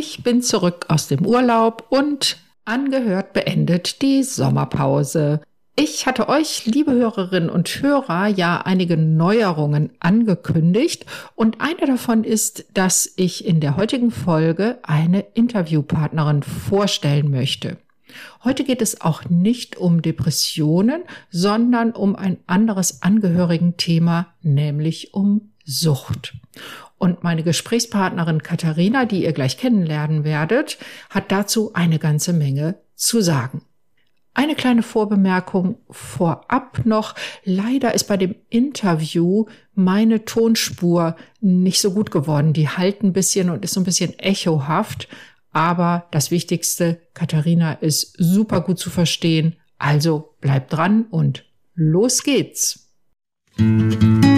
Ich bin zurück aus dem Urlaub und angehört beendet die Sommerpause. Ich hatte euch, liebe Hörerinnen und Hörer, ja einige Neuerungen angekündigt und eine davon ist, dass ich in der heutigen Folge eine Interviewpartnerin vorstellen möchte. Heute geht es auch nicht um Depressionen, sondern um ein anderes Angehörigenthema, nämlich um Sucht. Und meine Gesprächspartnerin Katharina, die ihr gleich kennenlernen werdet, hat dazu eine ganze Menge zu sagen. Eine kleine Vorbemerkung vorab noch. Leider ist bei dem Interview meine Tonspur nicht so gut geworden. Die halt ein bisschen und ist so ein bisschen echohaft. Aber das Wichtigste, Katharina ist super gut zu verstehen. Also bleibt dran und los geht's. willkommen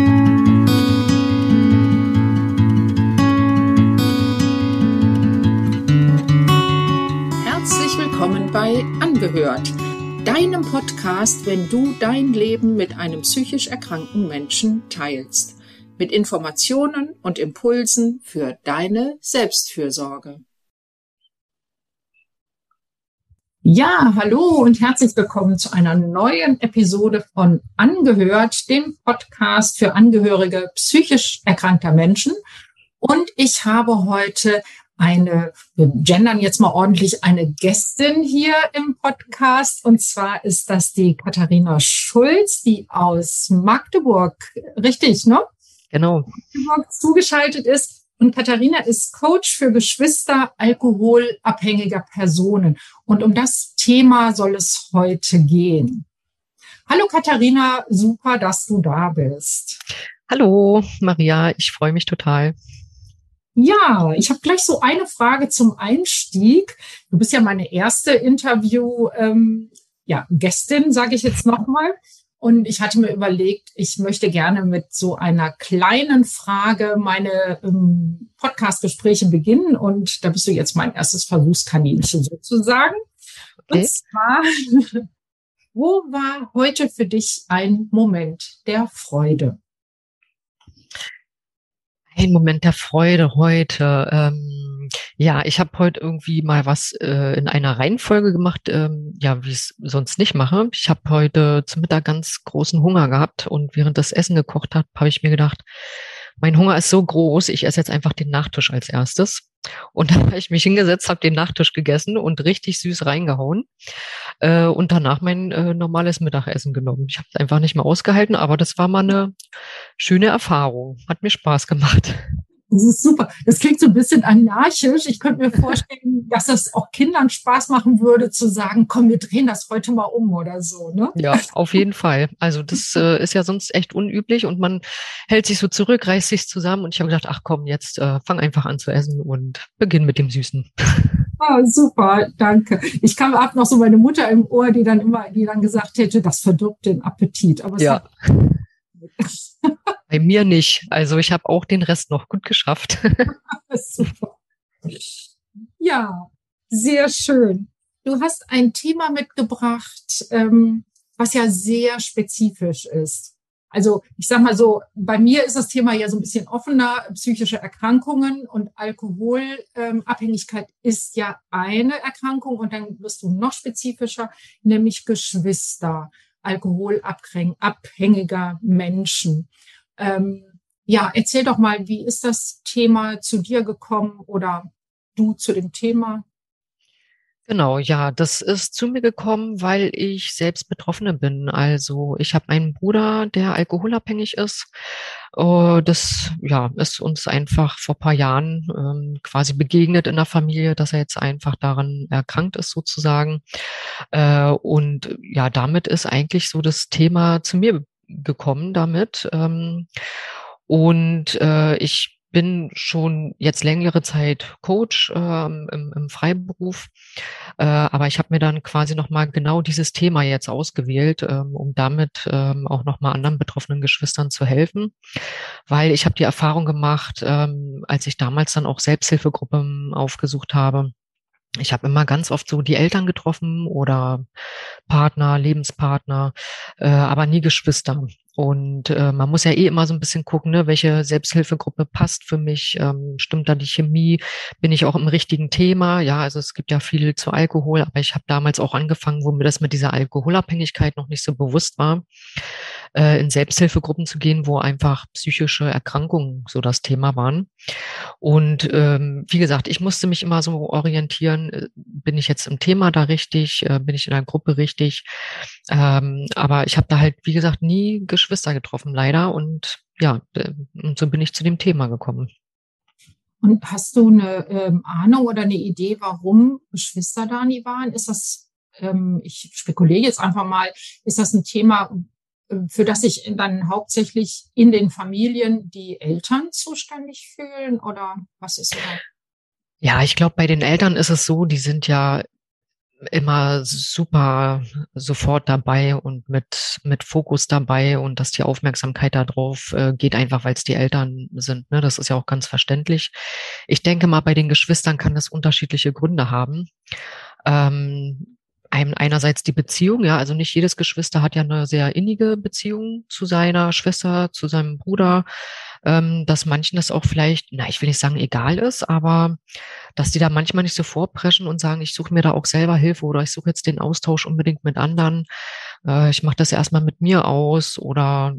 Angehört, deinem Podcast, wenn du dein Leben mit einem psychisch erkrankten Menschen teilst. Mit Informationen und Impulsen für deine Selbstfürsorge. Ja, hallo und herzlich willkommen zu einer neuen Episode von Angehört, dem Podcast für Angehörige psychisch erkrankter Menschen. Und ich habe heute eine, wir gendern jetzt mal ordentlich, eine Gästin hier im Podcast. Und zwar ist das die Katharina Schulz, die aus Magdeburg, richtig, ne? Genau. Magdeburg zugeschaltet ist. Und Katharina ist Coach für Geschwister alkoholabhängiger Personen. Und um das Thema soll es heute gehen. Hallo Katharina, super, dass du da bist. Hallo Maria, ich freue mich total. Ja, ich habe gleich so eine Frage zum Einstieg. Du bist ja meine erste Interview, ähm, ja, Gästin, sage ich jetzt nochmal. Und ich hatte mir überlegt, ich möchte gerne mit so einer kleinen Frage meine ähm, Podcast-Gespräche beginnen. Und da bist du jetzt mein erstes Versuchskaninchen sozusagen. Okay. Und zwar, wo war heute für dich ein Moment der Freude? Ein Moment der Freude heute. Ähm, ja, ich habe heute irgendwie mal was äh, in einer Reihenfolge gemacht, ähm, ja, wie ich es sonst nicht mache. Ich habe heute zum Mittag ganz großen Hunger gehabt und während das Essen gekocht hat, habe ich mir gedacht, mein Hunger ist so groß, ich esse jetzt einfach den Nachtisch als erstes. Und dann habe ich mich hingesetzt, habe den Nachtisch gegessen und richtig süß reingehauen äh, und danach mein äh, normales Mittagessen genommen. Ich habe es einfach nicht mehr ausgehalten, aber das war mal eine schöne Erfahrung. Hat mir Spaß gemacht. Das ist super. Das klingt so ein bisschen anarchisch. Ich könnte mir vorstellen, dass das auch Kindern Spaß machen würde, zu sagen, komm, wir drehen das heute mal um oder so, ne? Ja, auf jeden Fall. Also das äh, ist ja sonst echt unüblich und man hält sich so zurück, reißt sich zusammen und ich habe gedacht, ach komm, jetzt äh, fang einfach an zu essen und beginn mit dem Süßen. Ah, super, danke. Ich kam ab noch so meine Mutter im Ohr, die dann immer, die dann gesagt hätte, das verdirbt den Appetit. Aber ja. Bei mir nicht. Also ich habe auch den Rest noch gut geschafft. Super. Ja, sehr schön. Du hast ein Thema mitgebracht, ähm, was ja sehr spezifisch ist. Also ich sag mal so, bei mir ist das Thema ja so ein bisschen offener, psychische Erkrankungen und Alkoholabhängigkeit ähm, ist ja eine Erkrankung und dann wirst du noch spezifischer, nämlich Geschwister alkoholabhängiger Menschen. Ähm, ja, erzähl doch mal, wie ist das Thema zu dir gekommen oder du zu dem Thema? Genau, ja, das ist zu mir gekommen, weil ich selbst Betroffene bin. Also ich habe einen Bruder, der alkoholabhängig ist. Uh, das ja ist uns einfach vor paar Jahren ähm, quasi begegnet in der Familie, dass er jetzt einfach daran erkrankt ist sozusagen. Äh, und ja, damit ist eigentlich so das Thema zu mir gekommen damit. Ähm, und äh, ich bin schon jetzt längere Zeit Coach ähm, im, im Freiberuf, äh, aber ich habe mir dann quasi nochmal genau dieses Thema jetzt ausgewählt, ähm, um damit ähm, auch nochmal anderen betroffenen Geschwistern zu helfen, weil ich habe die Erfahrung gemacht, ähm, als ich damals dann auch Selbsthilfegruppen aufgesucht habe, ich habe immer ganz oft so die Eltern getroffen oder Partner, Lebenspartner, äh, aber nie Geschwister. Und äh, man muss ja eh immer so ein bisschen gucken, ne, welche Selbsthilfegruppe passt für mich, ähm, stimmt da die Chemie, bin ich auch im richtigen Thema. Ja, also es gibt ja viel zu Alkohol, aber ich habe damals auch angefangen, wo mir das mit dieser Alkoholabhängigkeit noch nicht so bewusst war äh, in Selbsthilfegruppen zu gehen, wo einfach psychische Erkrankungen so das Thema waren. Und ähm, wie gesagt, ich musste mich immer so orientieren, äh, bin ich jetzt im Thema da richtig, äh, bin ich in einer Gruppe richtig. Ähm, aber ich habe da halt, wie gesagt, nie Geschwister getroffen, leider. Und ja, und so bin ich zu dem Thema gekommen. Und hast du eine ähm, Ahnung oder eine Idee, warum Geschwister da nie waren? Ist das, ähm, ich spekuliere jetzt einfach mal, ist das ein Thema, für das sich dann hauptsächlich in den Familien die Eltern zuständig fühlen oder was ist da? Ja, ich glaube, bei den Eltern ist es so, die sind ja immer super sofort dabei und mit, mit Fokus dabei und dass die Aufmerksamkeit darauf äh, geht, einfach weil es die Eltern sind. Ne? Das ist ja auch ganz verständlich. Ich denke mal, bei den Geschwistern kann das unterschiedliche Gründe haben. Ähm, einem einerseits die Beziehung, ja, also nicht jedes Geschwister hat ja eine sehr innige Beziehung zu seiner Schwester, zu seinem Bruder, ähm, dass manchen das auch vielleicht, na, ich will nicht sagen egal ist, aber dass die da manchmal nicht so vorpreschen und sagen, ich suche mir da auch selber Hilfe oder ich suche jetzt den Austausch unbedingt mit anderen, äh, ich mache das erstmal mit mir aus oder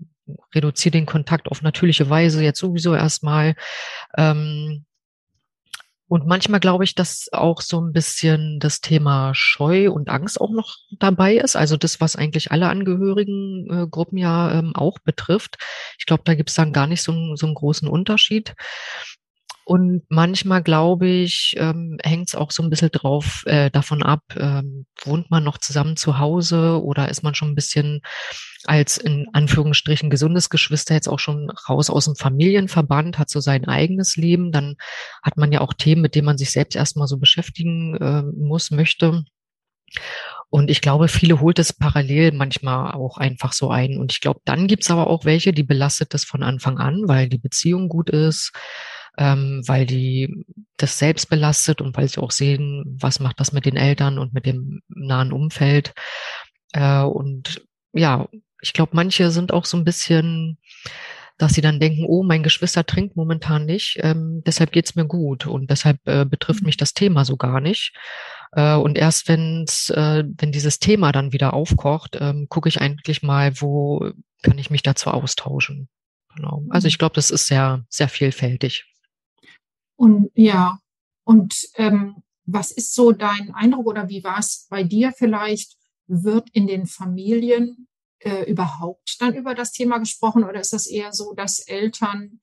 reduziere den Kontakt auf natürliche Weise jetzt sowieso erstmal. Ähm, und manchmal glaube ich, dass auch so ein bisschen das Thema Scheu und Angst auch noch dabei ist. Also das, was eigentlich alle Angehörigen äh, ja ähm, auch betrifft. Ich glaube, da gibt es dann gar nicht so, so einen großen Unterschied. Und manchmal, glaube ich, ähm, hängt es auch so ein bisschen drauf äh, davon ab, ähm, wohnt man noch zusammen zu Hause oder ist man schon ein bisschen als in Anführungsstrichen gesundes Geschwister jetzt auch schon raus aus dem Familienverband, hat so sein eigenes Leben, dann hat man ja auch Themen, mit denen man sich selbst erstmal so beschäftigen äh, muss, möchte. Und ich glaube, viele holt es parallel manchmal auch einfach so ein. Und ich glaube, dann gibt's aber auch welche, die belastet das von Anfang an, weil die Beziehung gut ist, ähm, weil die das selbst belastet und weil sie auch sehen, was macht das mit den Eltern und mit dem nahen Umfeld. Äh, und ja, ich glaube, manche sind auch so ein bisschen, dass sie dann denken, oh, mein Geschwister trinkt momentan nicht, ähm, deshalb geht's mir gut und deshalb äh, betrifft mhm. mich das Thema so gar nicht. Äh, und erst wenn's, äh, wenn dieses Thema dann wieder aufkocht, ähm, gucke ich eigentlich mal, wo kann ich mich dazu austauschen. Genau. Also ich mhm. glaube, das ist sehr, sehr vielfältig. Und ja, und ähm, was ist so dein Eindruck oder wie war es bei dir vielleicht? Wird in den Familien äh, überhaupt dann über das Thema gesprochen oder ist das eher so, dass Eltern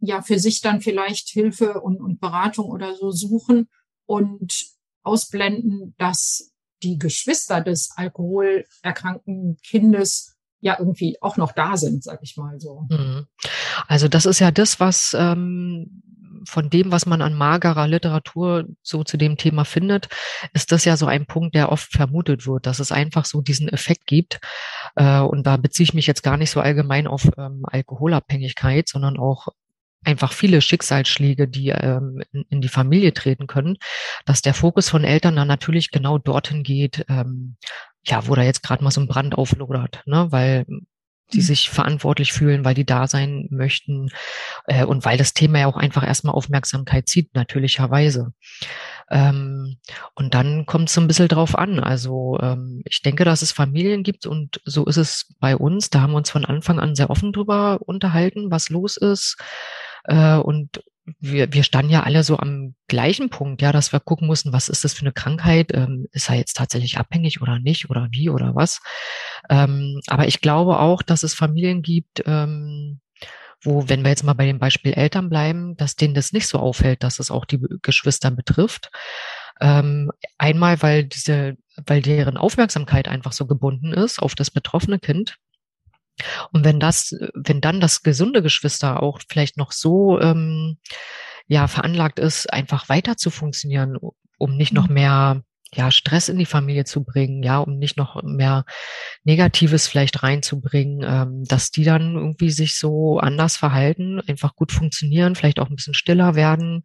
ja für sich dann vielleicht Hilfe und, und Beratung oder so suchen und ausblenden, dass die Geschwister des alkoholerkrankten Kindes ja irgendwie auch noch da sind, sag ich mal so. Mhm. Also das ist ja das, was ähm, von dem, was man an magerer Literatur so zu dem Thema findet, ist das ja so ein Punkt, der oft vermutet wird, dass es einfach so diesen Effekt gibt. Äh, und da beziehe ich mich jetzt gar nicht so allgemein auf ähm, Alkoholabhängigkeit, sondern auch einfach viele Schicksalsschläge, die ähm, in, in, die Familie treten können, dass der Fokus von Eltern dann natürlich genau dorthin geht, ähm, ja, wo da jetzt gerade mal so ein Brand auflodert, ne? weil die mhm. sich verantwortlich fühlen, weil die da sein möchten äh, und weil das Thema ja auch einfach erstmal Aufmerksamkeit zieht, natürlicherweise. Ähm, und dann kommt es so ein bisschen drauf an. Also ähm, ich denke, dass es Familien gibt und so ist es bei uns. Da haben wir uns von Anfang an sehr offen drüber unterhalten, was los ist. Äh, und wir, wir standen ja alle so am gleichen Punkt, ja, dass wir gucken mussten, was ist das für eine Krankheit? Ähm, ist er jetzt tatsächlich abhängig oder nicht oder wie oder was? Ähm, aber ich glaube auch, dass es Familien gibt, ähm, wo, wenn wir jetzt mal bei dem Beispiel Eltern bleiben, dass denen das nicht so auffällt, dass es auch die Geschwister betrifft. Ähm, einmal, weil diese, weil deren Aufmerksamkeit einfach so gebunden ist auf das betroffene Kind. Und wenn das, wenn dann das gesunde Geschwister auch vielleicht noch so ähm, ja veranlagt ist, einfach weiter zu funktionieren, um nicht noch mhm. mehr ja, Stress in die Familie zu bringen, ja, um nicht noch mehr Negatives vielleicht reinzubringen, ähm, dass die dann irgendwie sich so anders verhalten, einfach gut funktionieren, vielleicht auch ein bisschen stiller werden.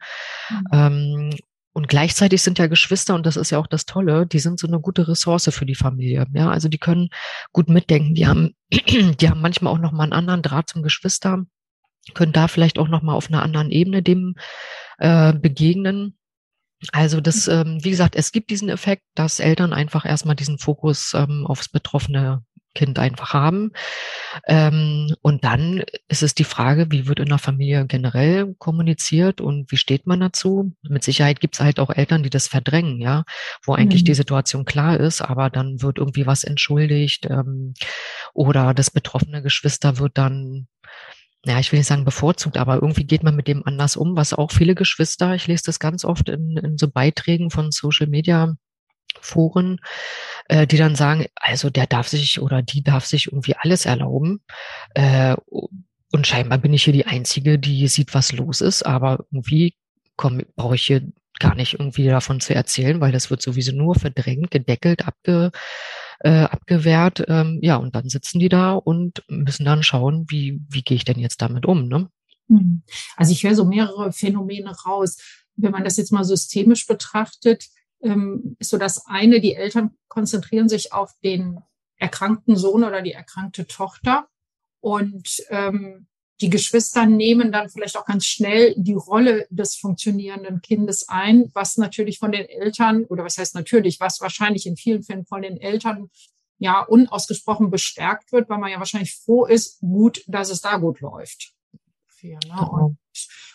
Mhm. Ähm, und gleichzeitig sind ja Geschwister, und das ist ja auch das Tolle, die sind so eine gute Ressource für die Familie. Ja, also die können gut mitdenken. Die haben, die haben manchmal auch noch mal einen anderen Draht zum Geschwister, können da vielleicht auch noch mal auf einer anderen Ebene dem äh, begegnen. Also das, ähm, wie gesagt, es gibt diesen Effekt, dass Eltern einfach erstmal diesen Fokus ähm, aufs betroffene Kind einfach haben. Ähm, und dann ist es die Frage, wie wird in der Familie generell kommuniziert und wie steht man dazu? Mit Sicherheit gibt es halt auch Eltern, die das verdrängen, ja, wo eigentlich mhm. die Situation klar ist, aber dann wird irgendwie was entschuldigt ähm, oder das betroffene Geschwister wird dann ja, ich will nicht sagen bevorzugt, aber irgendwie geht man mit dem anders um, was auch viele Geschwister, ich lese das ganz oft in, in so Beiträgen von Social Media Foren, äh, die dann sagen, also der darf sich oder die darf sich irgendwie alles erlauben. Äh, und scheinbar bin ich hier die Einzige, die sieht, was los ist, aber irgendwie brauche ich hier gar nicht irgendwie davon zu erzählen, weil das wird sowieso nur verdrängt, gedeckelt, abge, äh, abgewehrt. Ähm, ja, und dann sitzen die da und müssen dann schauen, wie, wie gehe ich denn jetzt damit um. Ne? Hm. Also ich höre so mehrere Phänomene raus. Wenn man das jetzt mal systemisch betrachtet, ähm, ist so das eine, die Eltern konzentrieren sich auf den erkrankten Sohn oder die erkrankte Tochter und ähm, die Geschwister nehmen dann vielleicht auch ganz schnell die Rolle des funktionierenden Kindes ein, was natürlich von den Eltern, oder was heißt natürlich, was wahrscheinlich in vielen Fällen von den Eltern ja unausgesprochen bestärkt wird, weil man ja wahrscheinlich froh ist, gut, dass es da gut läuft. Ne? Und,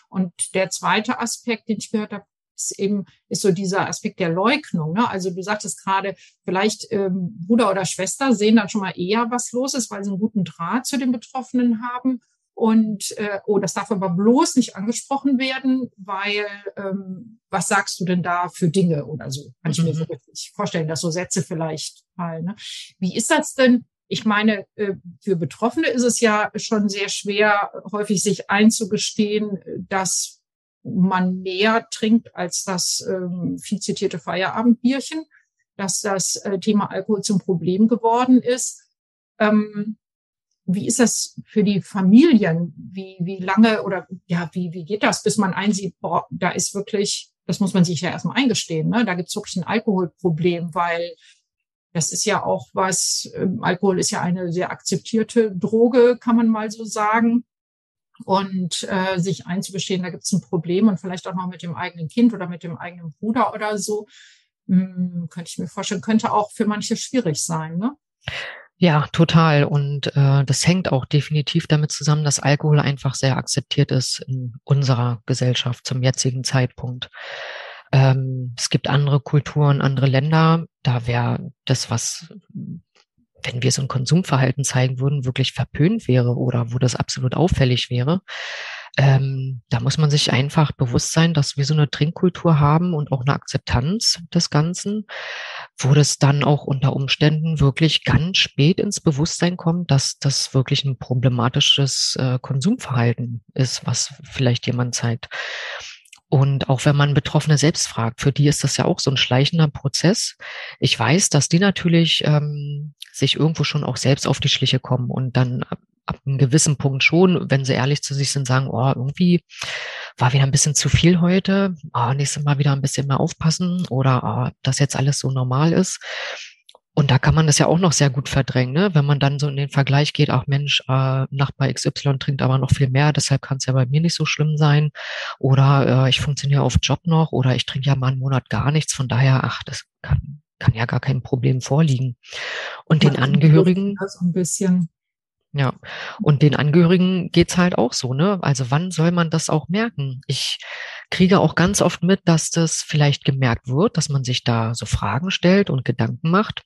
und der zweite Aspekt, den ich gehört habe, ist eben ist so dieser Aspekt der Leugnung. Ne? Also du sagtest gerade, vielleicht ähm, Bruder oder Schwester sehen dann schon mal eher, was los ist, weil sie einen guten Draht zu den Betroffenen haben. Und äh, oh, das darf aber bloß nicht angesprochen werden, weil ähm, was sagst du denn da für Dinge oder so? Kann ich mir so mhm. richtig vorstellen, dass so Sätze vielleicht fallen. Ne? Wie ist das denn? Ich meine, äh, für Betroffene ist es ja schon sehr schwer, häufig sich einzugestehen, dass man mehr trinkt als das ähm, viel zitierte Feierabendbierchen, dass das äh, Thema Alkohol zum Problem geworden ist. Ähm, wie ist das für die Familien? Wie, wie lange oder ja, wie, wie geht das, bis man einsieht, boah, da ist wirklich, das muss man sich ja erstmal eingestehen, ne? da gibt es wirklich ein Alkoholproblem, weil das ist ja auch was, ähm, Alkohol ist ja eine sehr akzeptierte Droge, kann man mal so sagen und äh, sich einzugestehen, da gibt es ein Problem und vielleicht auch noch mit dem eigenen Kind oder mit dem eigenen Bruder oder so, hm, könnte ich mir vorstellen, könnte auch für manche schwierig sein, ne? Ja, total. Und äh, das hängt auch definitiv damit zusammen, dass Alkohol einfach sehr akzeptiert ist in unserer Gesellschaft zum jetzigen Zeitpunkt. Ähm, es gibt andere Kulturen, andere Länder, da wäre das, was wenn wir so ein Konsumverhalten zeigen würden, wirklich verpönt wäre oder wo das absolut auffällig wäre. Ähm, da muss man sich einfach bewusst sein, dass wir so eine Trinkkultur haben und auch eine Akzeptanz des Ganzen, wo das dann auch unter Umständen wirklich ganz spät ins Bewusstsein kommt, dass das wirklich ein problematisches äh, Konsumverhalten ist, was vielleicht jemand zeigt. Und auch wenn man Betroffene selbst fragt, für die ist das ja auch so ein schleichender Prozess. Ich weiß, dass die natürlich ähm, sich irgendwo schon auch selbst auf die Schliche kommen und dann ab, einem gewissen Punkt schon, wenn sie ehrlich zu sich sind, sagen, oh, irgendwie war wieder ein bisschen zu viel heute, oh, nächstes Mal wieder ein bisschen mehr aufpassen oder oh, dass jetzt alles so normal ist. Und da kann man das ja auch noch sehr gut verdrängen, ne? wenn man dann so in den Vergleich geht, ach Mensch, äh, Nachbar XY trinkt aber noch viel mehr, deshalb kann es ja bei mir nicht so schlimm sein. Oder äh, ich funktioniere auf Job noch oder ich trinke ja mal einen Monat gar nichts. Von daher, ach, das kann, kann ja gar kein Problem vorliegen. Und den Angehörigen. Das ein bisschen. Ja, und den Angehörigen geht's halt auch so, ne? Also wann soll man das auch merken? Ich kriege auch ganz oft mit, dass das vielleicht gemerkt wird, dass man sich da so Fragen stellt und Gedanken macht.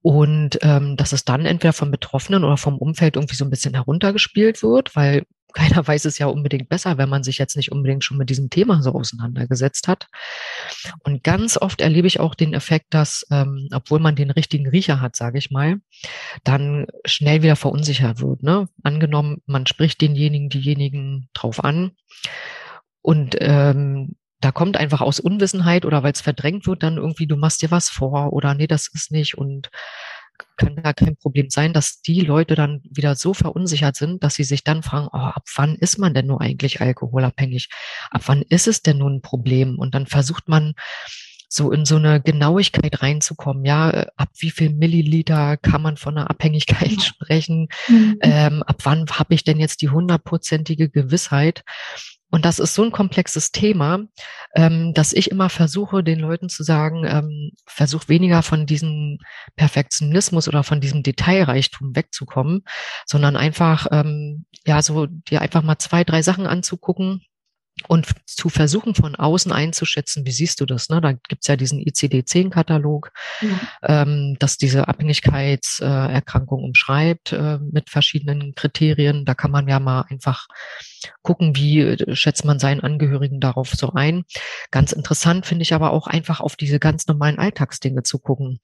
Und ähm, dass es dann entweder vom Betroffenen oder vom Umfeld irgendwie so ein bisschen heruntergespielt wird, weil keiner weiß es ja unbedingt besser, wenn man sich jetzt nicht unbedingt schon mit diesem Thema so auseinandergesetzt hat. Und ganz oft erlebe ich auch den Effekt, dass, ähm, obwohl man den richtigen Riecher hat, sage ich mal, dann schnell wieder verunsichert wird. Ne? Angenommen, man spricht denjenigen, diejenigen drauf an und ähm, da kommt einfach aus Unwissenheit oder weil es verdrängt wird, dann irgendwie, du machst dir was vor oder nee, das ist nicht und kann da kein Problem sein, dass die Leute dann wieder so verunsichert sind, dass sie sich dann fragen, oh, ab wann ist man denn nur eigentlich alkoholabhängig? Ab wann ist es denn nun ein Problem? Und dann versucht man so in so eine Genauigkeit reinzukommen. Ja, äh, ab wie viel Milliliter kann man von einer Abhängigkeit sprechen? Mhm. Ähm, ab wann habe ich denn jetzt die hundertprozentige Gewissheit? Und das ist so ein komplexes Thema, ähm, dass ich immer versuche, den Leuten zu sagen, ähm, versuch weniger von diesem Perfektionismus oder von diesem Detailreichtum wegzukommen, sondern einfach, ähm, ja, so dir einfach mal zwei, drei Sachen anzugucken, und zu versuchen, von außen einzuschätzen, wie siehst du das? Ne? Da gibt's ja diesen ICD-10-Katalog, ja. ähm, dass diese Abhängigkeitserkrankung umschreibt äh, mit verschiedenen Kriterien. Da kann man ja mal einfach gucken, wie äh, schätzt man seinen Angehörigen darauf so ein. Ganz interessant finde ich aber auch einfach auf diese ganz normalen Alltagsdinge zu gucken.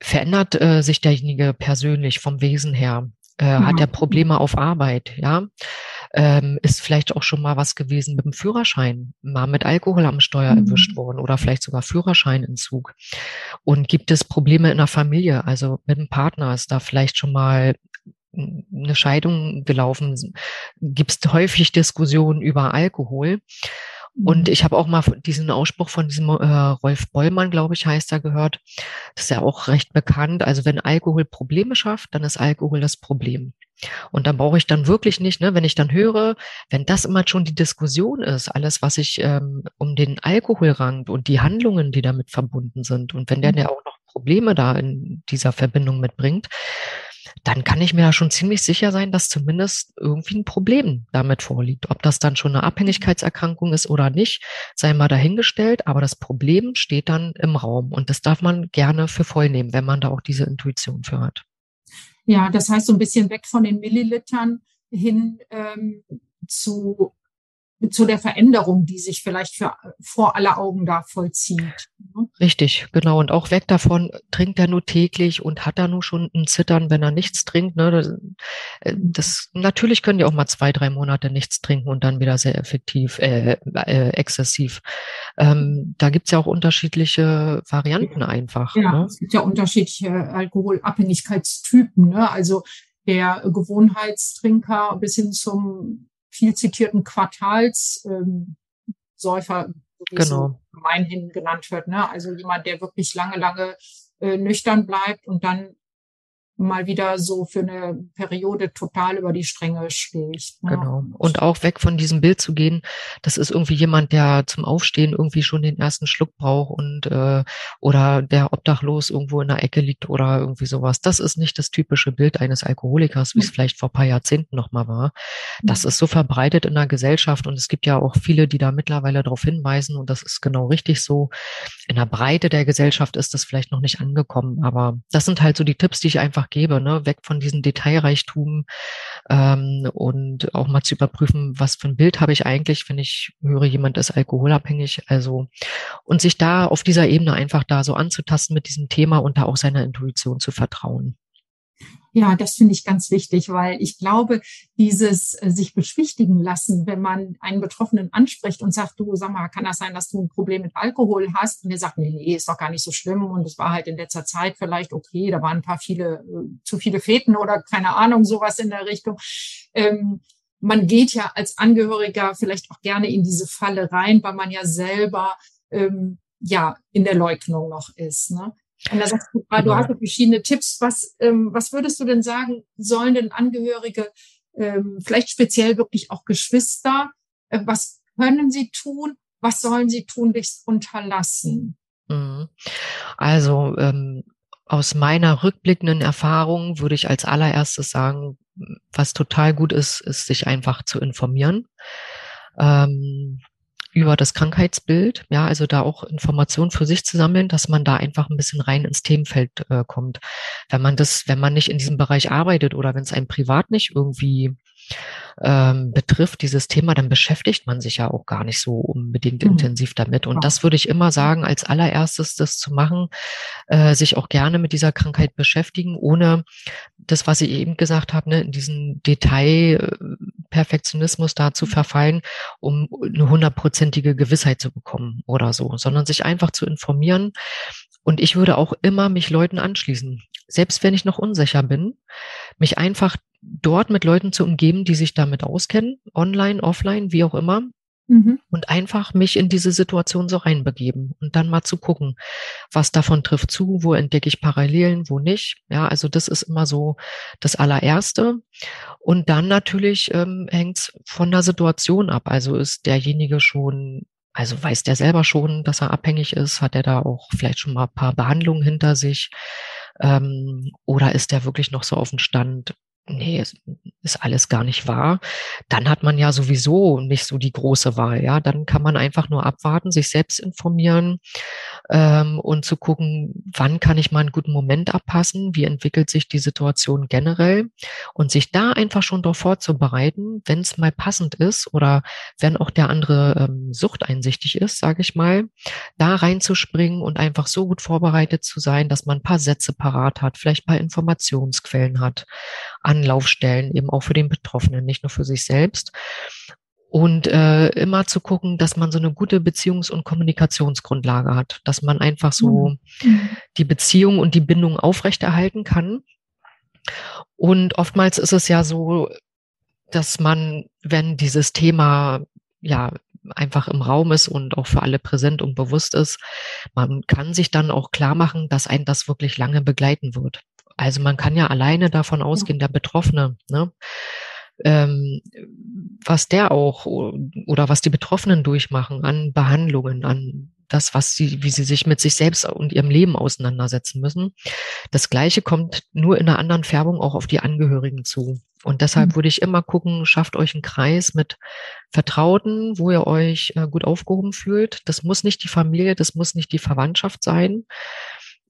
Verändert äh, sich derjenige persönlich vom Wesen her? Äh, ja. Hat er Probleme auf Arbeit? Ja ähm, ist vielleicht auch schon mal was gewesen mit dem Führerschein, mal mit Alkohol am Steuer mhm. erwischt worden oder vielleicht sogar Führerscheinentzug. Und gibt es Probleme in der Familie, also mit dem Partner ist da vielleicht schon mal eine Scheidung gelaufen, gibt es häufig Diskussionen über Alkohol. Und mhm. ich habe auch mal diesen Ausspruch von diesem äh, Rolf Bollmann, glaube ich, heißt er, gehört. Das ist ja auch recht bekannt. Also wenn Alkohol Probleme schafft, dann ist Alkohol das Problem. Und dann brauche ich dann wirklich nicht, ne, wenn ich dann höre, wenn das immer schon die Diskussion ist, alles, was sich ähm, um den Alkohol rankt und die Handlungen, die damit verbunden sind, und wenn der mhm. ja auch noch Probleme da in dieser Verbindung mitbringt, dann kann ich mir ja schon ziemlich sicher sein, dass zumindest irgendwie ein Problem damit vorliegt. Ob das dann schon eine Abhängigkeitserkrankung ist oder nicht, sei mal dahingestellt, aber das Problem steht dann im Raum und das darf man gerne für voll nehmen, wenn man da auch diese Intuition für hat. Ja, das heißt so ein bisschen weg von den Millilitern hin ähm, zu zu der Veränderung, die sich vielleicht für, vor aller Augen da vollzieht. Ne? Richtig, genau. Und auch weg davon, trinkt er nur täglich und hat er nur schon ein Zittern, wenn er nichts trinkt. Ne? Das, äh, das, natürlich können die auch mal zwei, drei Monate nichts trinken und dann wieder sehr effektiv, äh, äh, exzessiv. Ähm, da gibt's ja auch unterschiedliche Varianten einfach. Ja, ne? es gibt ja unterschiedliche Alkoholabhängigkeitstypen. Ne? Also der Gewohnheitstrinker bis hin zum viel zitierten Quartalssäufer, ähm, wie genau. so gemeinhin genannt wird. Ne? Also jemand, der wirklich lange, lange äh, nüchtern bleibt und dann mal wieder so für eine Periode total über die Stränge schlägt. Ne? Genau. Und auch weg von diesem Bild zu gehen, das ist irgendwie jemand, der zum Aufstehen irgendwie schon den ersten Schluck braucht und äh, oder der obdachlos irgendwo in der Ecke liegt oder irgendwie sowas. Das ist nicht das typische Bild eines Alkoholikers, wie es vielleicht vor paar Jahrzehnten noch mal war. Das ist so verbreitet in der Gesellschaft und es gibt ja auch viele, die da mittlerweile darauf hinweisen und das ist genau richtig so. In der Breite der Gesellschaft ist das vielleicht noch nicht angekommen, aber das sind halt so die Tipps, die ich einfach einfach gebe, ne? weg von diesem Detailreichtum ähm, und auch mal zu überprüfen, was für ein Bild habe ich eigentlich, wenn ich höre, jemand ist alkoholabhängig. Also und sich da auf dieser Ebene einfach da so anzutasten mit diesem Thema und da auch seiner Intuition zu vertrauen. Ja, das finde ich ganz wichtig, weil ich glaube, dieses äh, sich beschwichtigen lassen, wenn man einen Betroffenen anspricht und sagt, du, sag mal, kann das sein, dass du ein Problem mit Alkohol hast? Und der sagt, nee, nee, ist doch gar nicht so schlimm. Und es war halt in letzter Zeit vielleicht okay, da waren ein paar viele, äh, zu viele Feten oder keine Ahnung, sowas in der Richtung. Ähm, man geht ja als Angehöriger vielleicht auch gerne in diese Falle rein, weil man ja selber ähm, ja in der Leugnung noch ist. Ne? Und da sagst du, du hast verschiedene Tipps. Was, ähm, was würdest du denn sagen, sollen denn Angehörige, ähm, vielleicht speziell wirklich auch Geschwister, äh, was können sie tun? Was sollen sie tun, dich unterlassen? Mhm. Also ähm, aus meiner rückblickenden Erfahrung würde ich als allererstes sagen, was total gut ist, ist sich einfach zu informieren. Ähm, über das Krankheitsbild, ja, also da auch Informationen für sich zu sammeln, dass man da einfach ein bisschen rein ins Themenfeld äh, kommt. Wenn man das, wenn man nicht in diesem Bereich arbeitet oder wenn es einem privat nicht irgendwie ähm, betrifft, dieses Thema, dann beschäftigt man sich ja auch gar nicht so unbedingt mhm. intensiv damit. Und das würde ich immer sagen, als allererstes das zu machen, äh, sich auch gerne mit dieser Krankheit beschäftigen, ohne das, was ich eben gesagt habe, ne, in diesen Detail-Perfektionismus da zu mhm. verfallen, um eine hundertprozentige Gewissheit zu bekommen oder so, sondern sich einfach zu informieren. Und ich würde auch immer mich Leuten anschließen selbst wenn ich noch unsicher bin, mich einfach dort mit Leuten zu umgeben, die sich damit auskennen, online, offline, wie auch immer, Mhm. Und einfach mich in diese Situation so reinbegeben und dann mal zu gucken, was davon trifft zu, wo entdecke ich Parallelen, wo nicht. Ja, also das ist immer so das allererste. Und dann natürlich ähm, hängt es von der Situation ab. Also ist derjenige schon also weiß der selber schon, dass er abhängig ist? Hat er da auch vielleicht schon mal ein paar Behandlungen hinter sich? Ähm, oder ist der wirklich noch so auf dem Stand, nee, ist alles gar nicht wahr, dann hat man ja sowieso nicht so die große Wahl. Ja, dann kann man einfach nur abwarten, sich selbst informieren ähm, und zu gucken, wann kann ich mal einen guten Moment abpassen, wie entwickelt sich die Situation generell und sich da einfach schon darauf vorzubereiten, wenn es mal passend ist oder wenn auch der andere ähm, suchteinsichtig ist, sage ich mal, da reinzuspringen und einfach so gut vorbereitet zu sein, dass man ein paar Sätze parat hat, vielleicht ein paar Informationsquellen hat Anlaufstellen eben auch für den Betroffenen, nicht nur für sich selbst. Und äh, immer zu gucken, dass man so eine gute Beziehungs- und Kommunikationsgrundlage hat, dass man einfach so mhm. die Beziehung und die Bindung aufrechterhalten kann. Und oftmals ist es ja so, dass man, wenn dieses Thema ja einfach im Raum ist und auch für alle präsent und bewusst ist, man kann sich dann auch klar machen, dass einen das wirklich lange begleiten wird. Also man kann ja alleine davon ausgehen, der Betroffene, ne, ähm, was der auch oder was die Betroffenen durchmachen an Behandlungen, an das, was sie, wie sie sich mit sich selbst und ihrem Leben auseinandersetzen müssen. Das Gleiche kommt nur in einer anderen Färbung auch auf die Angehörigen zu. Und deshalb mhm. würde ich immer gucken, schafft euch einen Kreis mit Vertrauten, wo ihr euch äh, gut aufgehoben fühlt. Das muss nicht die Familie, das muss nicht die Verwandtschaft sein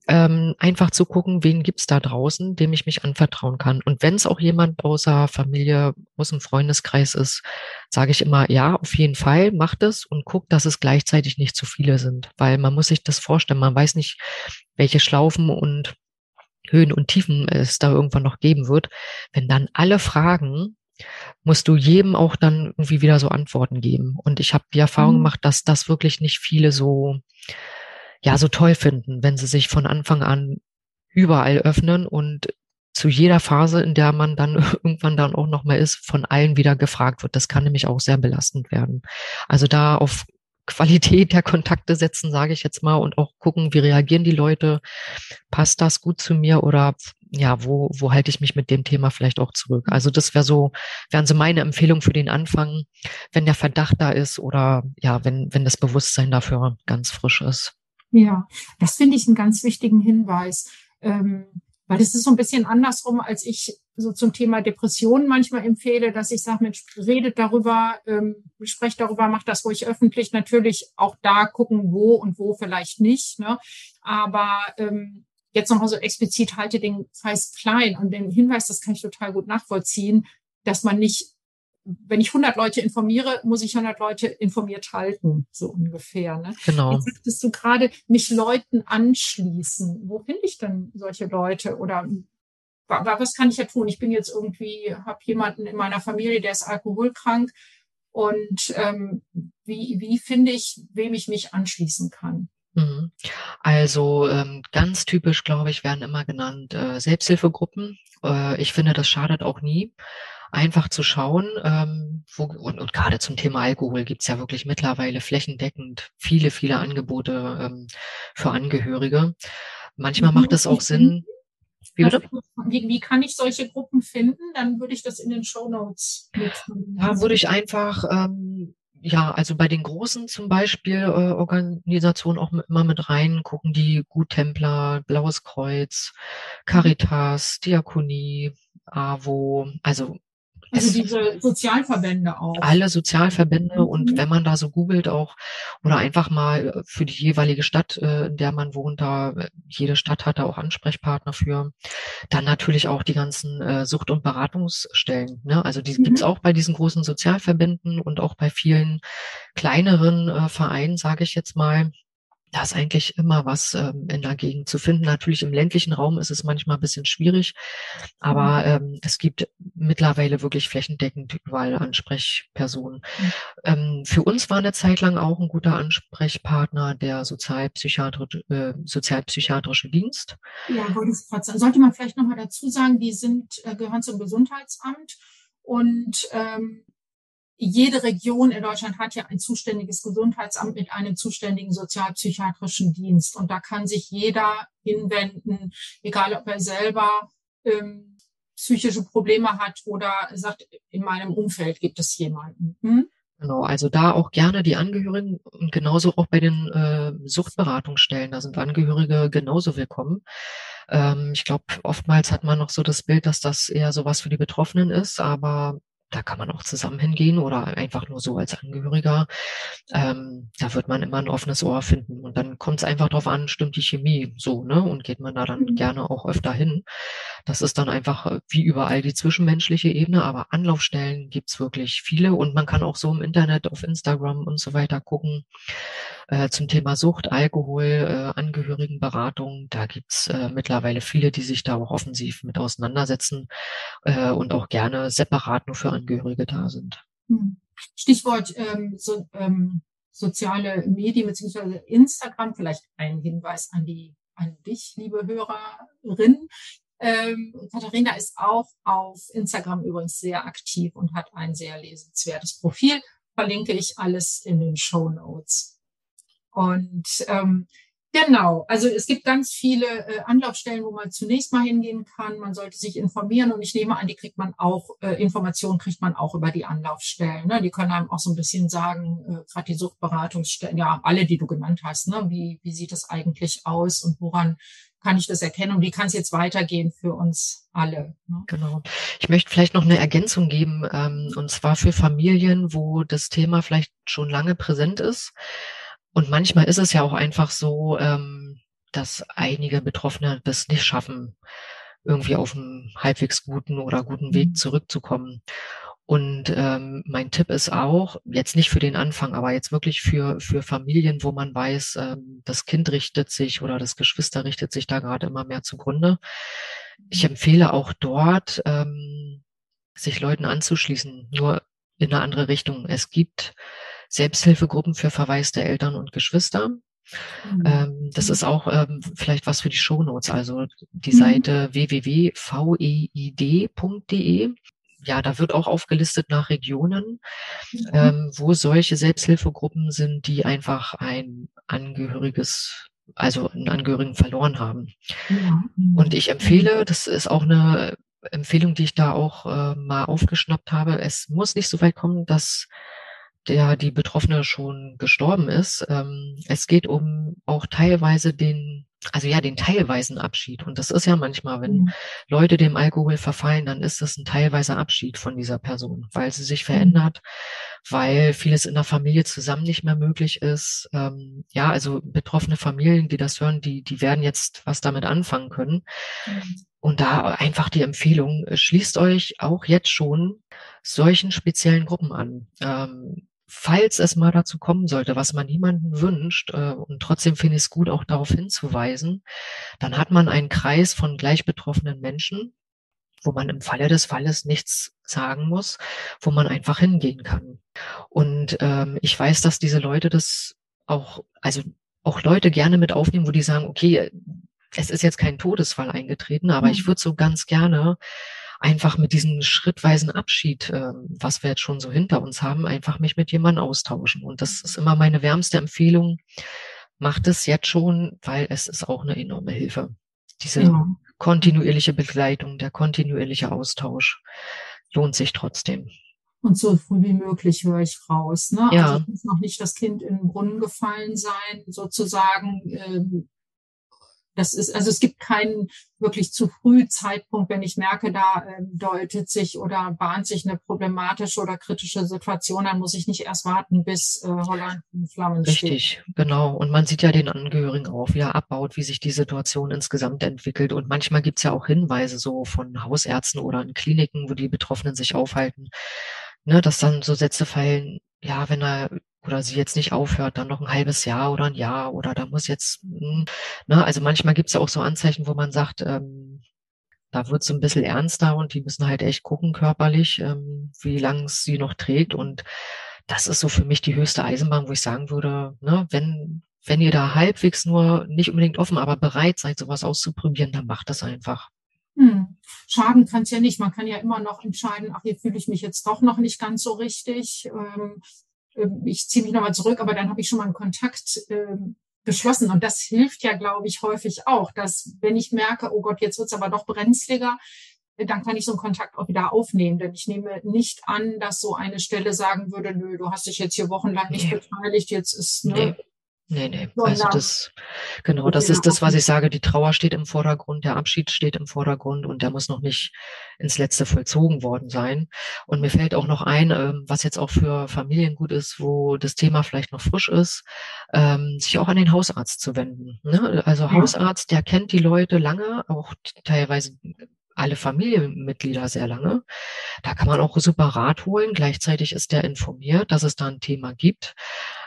ähm, einfach zu gucken, wen gibt's da draußen, dem ich mich anvertrauen kann. Und wenn es auch jemand außer Familie, aus dem Freundeskreis ist, sage ich immer, ja, auf jeden Fall, macht es und guckt, dass es gleichzeitig nicht zu viele sind. Weil man muss sich das vorstellen, man weiß nicht, welche Schlaufen und Höhen und Tiefen es da irgendwann noch geben wird. Wenn dann alle fragen, musst du jedem auch dann irgendwie wieder so Antworten geben. Und ich habe die Erfahrung mhm. gemacht, dass das wirklich nicht viele so ja so toll finden, wenn sie sich von Anfang an überall öffnen und zu jeder Phase, in der man dann irgendwann dann auch noch mal ist, von allen wieder gefragt wird. Das kann nämlich auch sehr belastend werden. Also da auf Qualität der Kontakte setzen, sage ich jetzt mal, und auch gucken, wie reagieren die Leute, passt das gut zu mir oder ja, wo, wo halte ich mich mit dem Thema vielleicht auch zurück? Also das wäre so, wären so meine Empfehlung für den Anfang, wenn der Verdacht da ist oder ja, wenn, wenn das Bewusstsein dafür ganz frisch ist. Ja, das finde ich einen ganz wichtigen Hinweis, ähm, weil es ist so ein bisschen andersrum, als ich so zum Thema Depressionen manchmal empfehle, dass ich sage, Mensch, redet darüber, ähm, sprecht darüber, macht das ruhig öffentlich. Natürlich auch da gucken, wo und wo vielleicht nicht. Ne? Aber ähm, jetzt nochmal so explizit halte den Kreis klein und den Hinweis, das kann ich total gut nachvollziehen, dass man nicht wenn ich 100 Leute informiere, muss ich 100 Leute informiert halten, so ungefähr. Ne? Genau. Jetzt sagtest du gerade, mich Leuten anschließen. Wo finde ich denn solche Leute? Oder was kann ich ja tun? Ich bin jetzt irgendwie, habe jemanden in meiner Familie, der ist alkoholkrank. Und ähm, wie, wie finde ich, wem ich mich anschließen kann? Mhm. Also ähm, ganz typisch, glaube ich, werden immer genannt äh, Selbsthilfegruppen. Äh, ich finde, das schadet auch nie einfach zu schauen, ähm, wo, und, und gerade zum Thema Alkohol gibt's ja wirklich mittlerweile flächendeckend viele, viele Angebote ähm, für Angehörige. Manchmal macht es auch Sinn. Wie, wie, wie, kann ich solche Gruppen finden? Dann würde ich das in den Show Notes. Da würde ich einfach ähm, ja, also bei den großen zum Beispiel äh, Organisationen auch mit, immer mit rein gucken, die Guttempler, Blaues Kreuz, Caritas, Diakonie, AWO, also also diese Sozialverbände auch. Alle Sozialverbände mhm. und wenn man da so googelt auch oder einfach mal äh, für die jeweilige Stadt, äh, in der man wohnt, da äh, jede Stadt hat da auch Ansprechpartner für. Dann natürlich auch die ganzen Sucht- und Beratungsstellen. Ne? Also die mhm. gibt's auch bei diesen großen Sozialverbänden und auch bei vielen kleineren Vereinen, sage ich jetzt mal da ist eigentlich immer was ähm, in der Gegend zu finden. Natürlich im ländlichen Raum ist es manchmal ein bisschen schwierig, aber mhm. ähm, es gibt mittlerweile wirklich flächendeckend überall Ansprechpersonen. Mhm. Ähm, für uns war eine Zeit lang auch ein guter Ansprechpartner der sozialpsychiatrische, äh, sozialpsychiatrische Dienst. Ja, wollte ich gerade sagen. Sollte man vielleicht nochmal dazu sagen, die sind, äh, gehören zum Gesundheitsamt und ähm, jede Region in Deutschland hat ja ein zuständiges Gesundheitsamt mit einem zuständigen sozialpsychiatrischen Dienst. Und da kann sich jeder hinwenden, egal ob er selber ähm, psychische Probleme hat oder sagt, in meinem Umfeld gibt es jemanden. Hm? Genau, also da auch gerne die Angehörigen und genauso auch bei den äh, Suchtberatungsstellen, da sind Angehörige genauso willkommen. Ähm, ich glaube, oftmals hat man noch so das Bild, dass das eher sowas für die Betroffenen ist, aber da kann man auch zusammen hingehen oder einfach nur so als Angehöriger. Ähm, da wird man immer ein offenes Ohr finden. Und dann kommt es einfach darauf an, stimmt die Chemie so, ne? Und geht man da dann mhm. gerne auch öfter hin. Das ist dann einfach äh, wie überall die zwischenmenschliche Ebene, aber Anlaufstellen gibt's wirklich viele und man kann auch so im Internet, auf Instagram und so weiter gucken äh, zum Thema Sucht, Alkohol, äh, Angehörigenberatung. Da gibt's äh, mittlerweile viele, die sich da auch offensiv mit auseinandersetzen äh, und auch gerne separat nur für Angehörige da sind. Hm. Stichwort ähm, so, ähm, soziale Medien beziehungsweise Instagram. Vielleicht ein Hinweis an die an dich, liebe Hörerin. Ähm, Katharina ist auch auf Instagram übrigens sehr aktiv und hat ein sehr lesenswertes Profil. Verlinke ich alles in den Show Notes. Und ähm, genau, also es gibt ganz viele äh, Anlaufstellen, wo man zunächst mal hingehen kann. Man sollte sich informieren und ich nehme an, die kriegt man auch, äh, Informationen kriegt man auch über die Anlaufstellen. Ne? Die können einem auch so ein bisschen sagen, äh, gerade die Suchtberatungsstellen, ja, alle, die du genannt hast, ne? wie, wie sieht es eigentlich aus und woran kann ich das erkennen und wie kann es jetzt weitergehen für uns alle. Ne? Genau. Ich möchte vielleicht noch eine Ergänzung geben, ähm, und zwar für Familien, wo das Thema vielleicht schon lange präsent ist. Und manchmal ist es ja auch einfach so, ähm, dass einige Betroffene das nicht schaffen, irgendwie auf einen halbwegs guten oder guten Weg mhm. zurückzukommen. Und ähm, mein Tipp ist auch, jetzt nicht für den Anfang, aber jetzt wirklich für, für Familien, wo man weiß, ähm, das Kind richtet sich oder das Geschwister richtet sich da gerade immer mehr zugrunde. Ich empfehle auch dort, ähm, sich Leuten anzuschließen, nur in eine andere Richtung. Es gibt Selbsthilfegruppen für verwaiste Eltern und Geschwister. Mhm. Ähm, das ist auch ähm, vielleicht was für die Shownotes, also die mhm. Seite www.veid.de. Ja, da wird auch aufgelistet nach Regionen, mhm. ähm, wo solche Selbsthilfegruppen sind, die einfach ein Angehöriges also einen Angehörigen verloren haben. Und ich empfehle, das ist auch eine Empfehlung, die ich da auch äh, mal aufgeschnappt habe, es muss nicht so weit kommen, dass der die Betroffene schon gestorben ist. Ähm, es geht um auch teilweise den, also ja, den teilweisen Abschied. Und das ist ja manchmal, wenn mhm. Leute dem Alkohol verfallen, dann ist das ein teilweiser Abschied von dieser Person, weil sie sich mhm. verändert, weil vieles in der Familie zusammen nicht mehr möglich ist. Ähm, ja, also betroffene Familien, die das hören, die, die werden jetzt was damit anfangen können. Mhm. Und da einfach die Empfehlung, schließt euch auch jetzt schon solchen speziellen Gruppen an. Ähm, falls es mal dazu kommen sollte, was man niemanden wünscht, äh, und trotzdem finde ich es gut, auch darauf hinzuweisen, dann hat man einen Kreis von gleich betroffenen Menschen, wo man im Falle des Falles nichts sagen muss, wo man einfach hingehen kann. Und ähm, ich weiß, dass diese Leute das auch, also auch Leute gerne mit aufnehmen, wo die sagen, okay, es ist jetzt kein Todesfall eingetreten, aber mhm. ich würde so ganz gerne einfach mit diesem schrittweisen Abschied, äh, was wir jetzt schon so hinter uns haben, einfach mich mit jemandem austauschen. Und das ist immer meine wärmste Empfehlung. Macht es jetzt schon, weil es ist auch eine enorme Hilfe. Diese ja. kontinuierliche Begleitung, der kontinuierliche Austausch lohnt sich trotzdem. Und so früh wie möglich höre ich raus. Ne? Ja. Also es muss noch nicht das Kind in den Brunnen gefallen sein, sozusagen. Ähm, das ist, also es gibt keinen wirklich zu früh Zeitpunkt, wenn ich merke, da äh, deutet sich oder bahnt sich eine problematische oder kritische Situation, dann muss ich nicht erst warten, bis äh, Holland in Flammen Richtig, steht. Richtig, genau. Und man sieht ja den Angehörigen auch, wie er abbaut, wie sich die Situation insgesamt entwickelt. Und manchmal gibt's ja auch Hinweise so von Hausärzten oder in Kliniken, wo die Betroffenen sich aufhalten, ne, dass dann so Sätze fallen, ja, wenn er oder sie jetzt nicht aufhört, dann noch ein halbes Jahr oder ein Jahr oder da muss jetzt, hm, ne, also manchmal gibt es ja auch so Anzeichen, wo man sagt, ähm, da wird es ein bisschen ernster und die müssen halt echt gucken körperlich, ähm, wie lange es sie noch trägt. Und das ist so für mich die höchste Eisenbahn, wo ich sagen würde, ne, wenn, wenn ihr da halbwegs nur nicht unbedingt offen, aber bereit seid, sowas auszuprobieren, dann macht das einfach. Hm. Schaden kann es ja nicht. Man kann ja immer noch entscheiden, ach, hier fühle ich mich jetzt doch noch nicht ganz so richtig. Ähm ich ziehe mich nochmal zurück, aber dann habe ich schon mal einen Kontakt ähm, geschlossen. Und das hilft ja, glaube ich, häufig auch, dass wenn ich merke, oh Gott, jetzt wird's aber doch brenzliger, dann kann ich so einen Kontakt auch wieder aufnehmen. Denn ich nehme nicht an, dass so eine Stelle sagen würde, nö, du hast dich jetzt hier wochenlang nicht nee. beteiligt, jetzt ist, ne, nee. Nee, nee. Also das, genau, das ist das, was ich sage. Die Trauer steht im Vordergrund, der Abschied steht im Vordergrund und der muss noch nicht ins Letzte vollzogen worden sein. Und mir fällt auch noch ein, ähm, was jetzt auch für Familien gut ist, wo das Thema vielleicht noch frisch ist, ähm, sich auch an den Hausarzt zu wenden. Ne? Also Hausarzt, der kennt die Leute lange, auch teilweise alle Familienmitglieder sehr lange. Da kann man auch super Rat holen. Gleichzeitig ist der informiert, dass es da ein Thema gibt.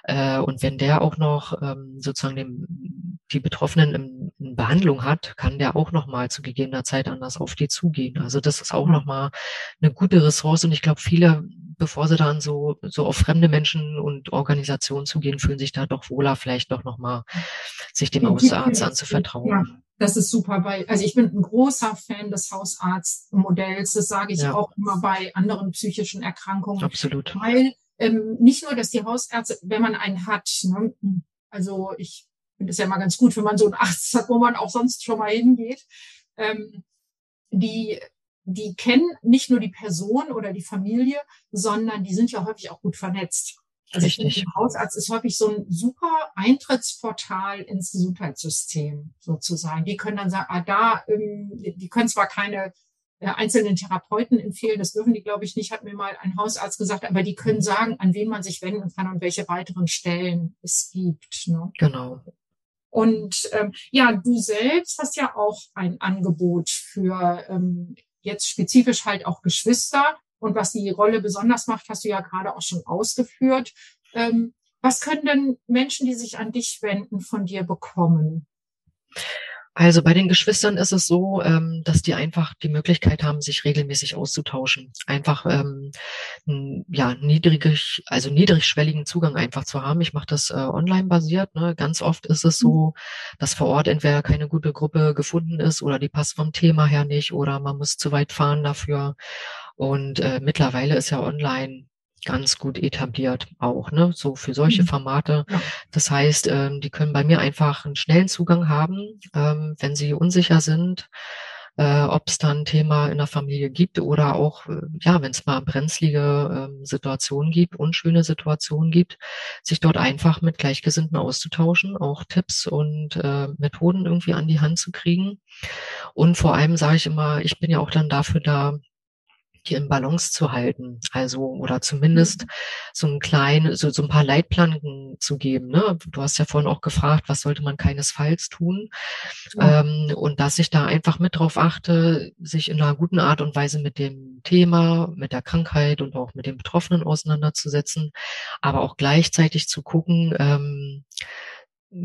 Äh, und wenn der auch noch ähm, sozusagen dem, die Betroffenen in, in Behandlung hat, kann der auch noch mal zu gegebener Zeit anders auf die zugehen. Also das ist auch noch mal eine gute Ressource. Und ich glaube, viele, bevor sie dann so so auf fremde Menschen und Organisationen zugehen, fühlen sich da doch wohler, vielleicht doch noch mal sich dem Hausarzt anzuvertrauen. Ja. Das ist super bei, also ich bin ein großer Fan des Hausarztmodells. Das sage ich ja. auch immer bei anderen psychischen Erkrankungen. Absolut. Weil ähm, nicht nur, dass die Hausärzte, wenn man einen hat, ne, also ich finde es ja immer ganz gut, wenn man so einen Arzt hat, wo man auch sonst schon mal hingeht, ähm, die die kennen nicht nur die Person oder die Familie, sondern die sind ja häufig auch gut vernetzt. Also Richtig. ich finde, Hausarzt ist häufig so ein super Eintrittsportal ins Gesundheitssystem sozusagen. Die können dann sagen, ah, da, ähm, die können zwar keine einzelnen Therapeuten empfehlen, das dürfen die, glaube ich, nicht, hat mir mal ein Hausarzt gesagt, aber die können sagen, an wen man sich wenden kann und welche weiteren Stellen es gibt. Ne? Genau. Und ähm, ja, du selbst hast ja auch ein Angebot für ähm, jetzt spezifisch halt auch Geschwister und was die Rolle besonders macht, hast du ja gerade auch schon ausgeführt. Ähm, was können denn Menschen, die sich an dich wenden, von dir bekommen? Also bei den Geschwistern ist es so, ähm, dass die einfach die Möglichkeit haben, sich regelmäßig auszutauschen. Einfach ähm, ja niedrig, also niedrigschwelligen Zugang einfach zu haben. Ich mache das äh, online basiert. Ne? Ganz oft ist es so, mhm. dass vor Ort entweder keine gute Gruppe gefunden ist oder die passt vom Thema her nicht oder man muss zu weit fahren dafür. Und äh, mittlerweile ist ja online ganz gut etabliert auch, ne? So für solche mhm. Formate. Ja. Das heißt, ähm, die können bei mir einfach einen schnellen Zugang haben, ähm, wenn sie unsicher sind, äh, ob es dann ein Thema in der Familie gibt oder auch, äh, ja, wenn es mal brenzlige äh, Situationen gibt, unschöne Situationen gibt, sich dort einfach mit Gleichgesinnten auszutauschen, auch Tipps und äh, Methoden irgendwie an die Hand zu kriegen. Und vor allem sage ich immer, ich bin ja auch dann dafür da, in Balance zu halten. Also, oder zumindest mhm. so ein klein, so, so ein paar Leitplanken zu geben. Ne? Du hast ja vorhin auch gefragt, was sollte man keinesfalls tun? Ja. Ähm, und dass ich da einfach mit drauf achte, sich in einer guten Art und Weise mit dem Thema, mit der Krankheit und auch mit den Betroffenen auseinanderzusetzen, aber auch gleichzeitig zu gucken, ähm,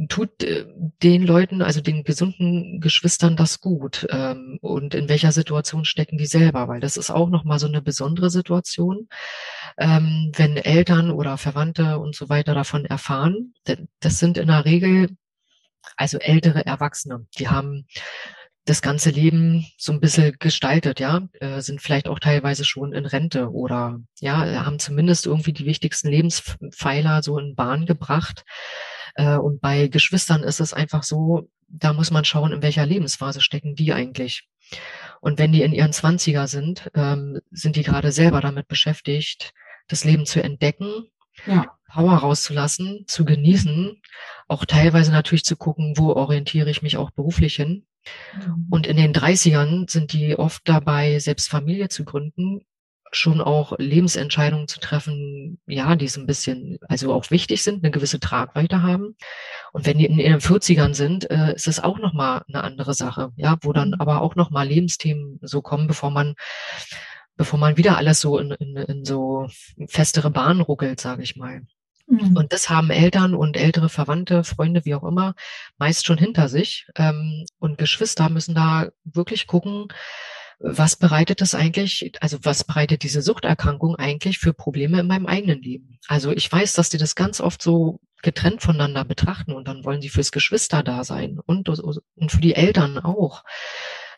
tut äh, den Leuten, also den gesunden Geschwistern das gut? Ähm, und in welcher Situation stecken die selber, weil das ist auch nochmal so eine besondere Situation, ähm, wenn Eltern oder Verwandte und so weiter davon erfahren. Das sind in der Regel also ältere Erwachsene, die haben das ganze Leben so ein bisschen gestaltet, ja, äh, sind vielleicht auch teilweise schon in Rente oder ja, haben zumindest irgendwie die wichtigsten Lebenspfeiler so in Bahn gebracht äh, und bei Geschwistern ist es einfach so, da muss man schauen, in welcher Lebensphase stecken die eigentlich. Und wenn die in ihren Zwanziger sind, ähm, sind die gerade selber damit beschäftigt, das Leben zu entdecken, ja. Power rauszulassen, zu genießen, auch teilweise natürlich zu gucken, wo orientiere ich mich auch beruflich hin. Mhm. Und in den 30ern sind die oft dabei, selbst Familie zu gründen schon auch Lebensentscheidungen zu treffen, ja, die so ein bisschen, also auch wichtig sind, eine gewisse Tragweite haben. Und wenn die in ihren 40ern sind, äh, ist es auch nochmal eine andere Sache, ja, wo dann mhm. aber auch nochmal Lebensthemen so kommen, bevor man, bevor man wieder alles so in, in, in so festere Bahnen ruckelt, sage ich mal. Mhm. Und das haben Eltern und ältere Verwandte, Freunde, wie auch immer, meist schon hinter sich. Ähm, und Geschwister müssen da wirklich gucken, was bereitet das eigentlich, also was bereitet diese Suchterkrankung eigentlich für Probleme in meinem eigenen Leben? Also ich weiß, dass die das ganz oft so getrennt voneinander betrachten und dann wollen sie fürs Geschwister da sein und, und für die Eltern auch.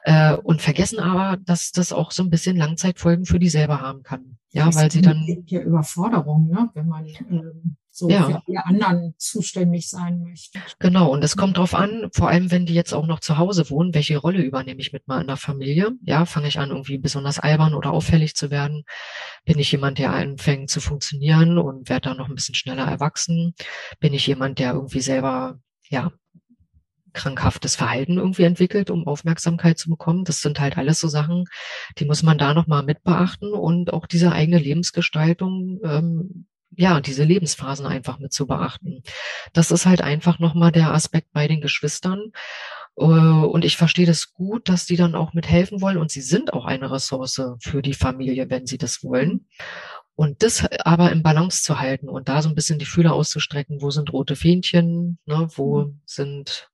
Äh, und vergessen aber, dass das auch so ein bisschen Langzeitfolgen für die selber haben kann. Ja, das weil sie dann. Ja Überforderung, ne? wenn man ähm, so ja. für alle anderen zuständig sein möchte. Genau, und es kommt drauf an, vor allem wenn die jetzt auch noch zu Hause wohnen, welche Rolle übernehme ich mit mal in der Familie? Ja, fange ich an, irgendwie besonders albern oder auffällig zu werden? Bin ich jemand, der anfängt zu funktionieren und werde dann noch ein bisschen schneller erwachsen? Bin ich jemand, der irgendwie selber, ja, krankhaftes Verhalten irgendwie entwickelt, um Aufmerksamkeit zu bekommen. Das sind halt alles so Sachen, die muss man da nochmal mit beachten und auch diese eigene Lebensgestaltung ähm, ja, diese Lebensphasen einfach mit zu beachten. Das ist halt einfach nochmal der Aspekt bei den Geschwistern. Äh, und ich verstehe das gut, dass die dann auch mithelfen wollen und sie sind auch eine Ressource für die Familie, wenn sie das wollen. Und das aber im Balance zu halten und da so ein bisschen die Fühler auszustrecken, wo sind rote Fähnchen, ne, wo mhm. sind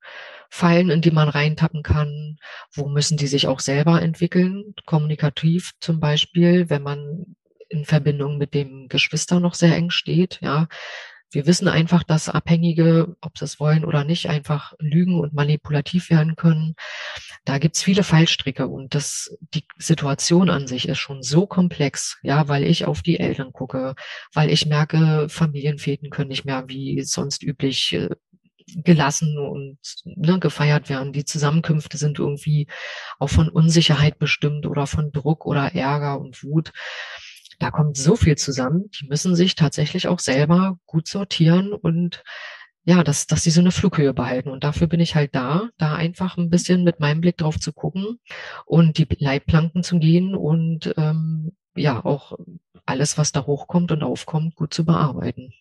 Fallen, in die man reintappen kann, wo müssen die sich auch selber entwickeln, kommunikativ zum Beispiel, wenn man in Verbindung mit dem Geschwister noch sehr eng steht. Ja, wir wissen einfach, dass Abhängige, ob sie es wollen oder nicht, einfach lügen und manipulativ werden können. Da gibt's viele Fallstricke und das, die Situation an sich ist schon so komplex, ja, weil ich auf die Eltern gucke, weil ich merke, Familienväten können nicht mehr wie sonst üblich äh, gelassen und ne, gefeiert werden. Die Zusammenkünfte sind irgendwie auch von Unsicherheit bestimmt oder von Druck oder Ärger und Wut da kommt so viel zusammen. Die müssen sich tatsächlich auch selber gut sortieren und ja, dass, dass sie so eine Flughöhe behalten. Und dafür bin ich halt da, da einfach ein bisschen mit meinem Blick drauf zu gucken und die Leitplanken zu gehen und ähm, ja, auch alles, was da hochkommt und aufkommt, gut zu bearbeiten.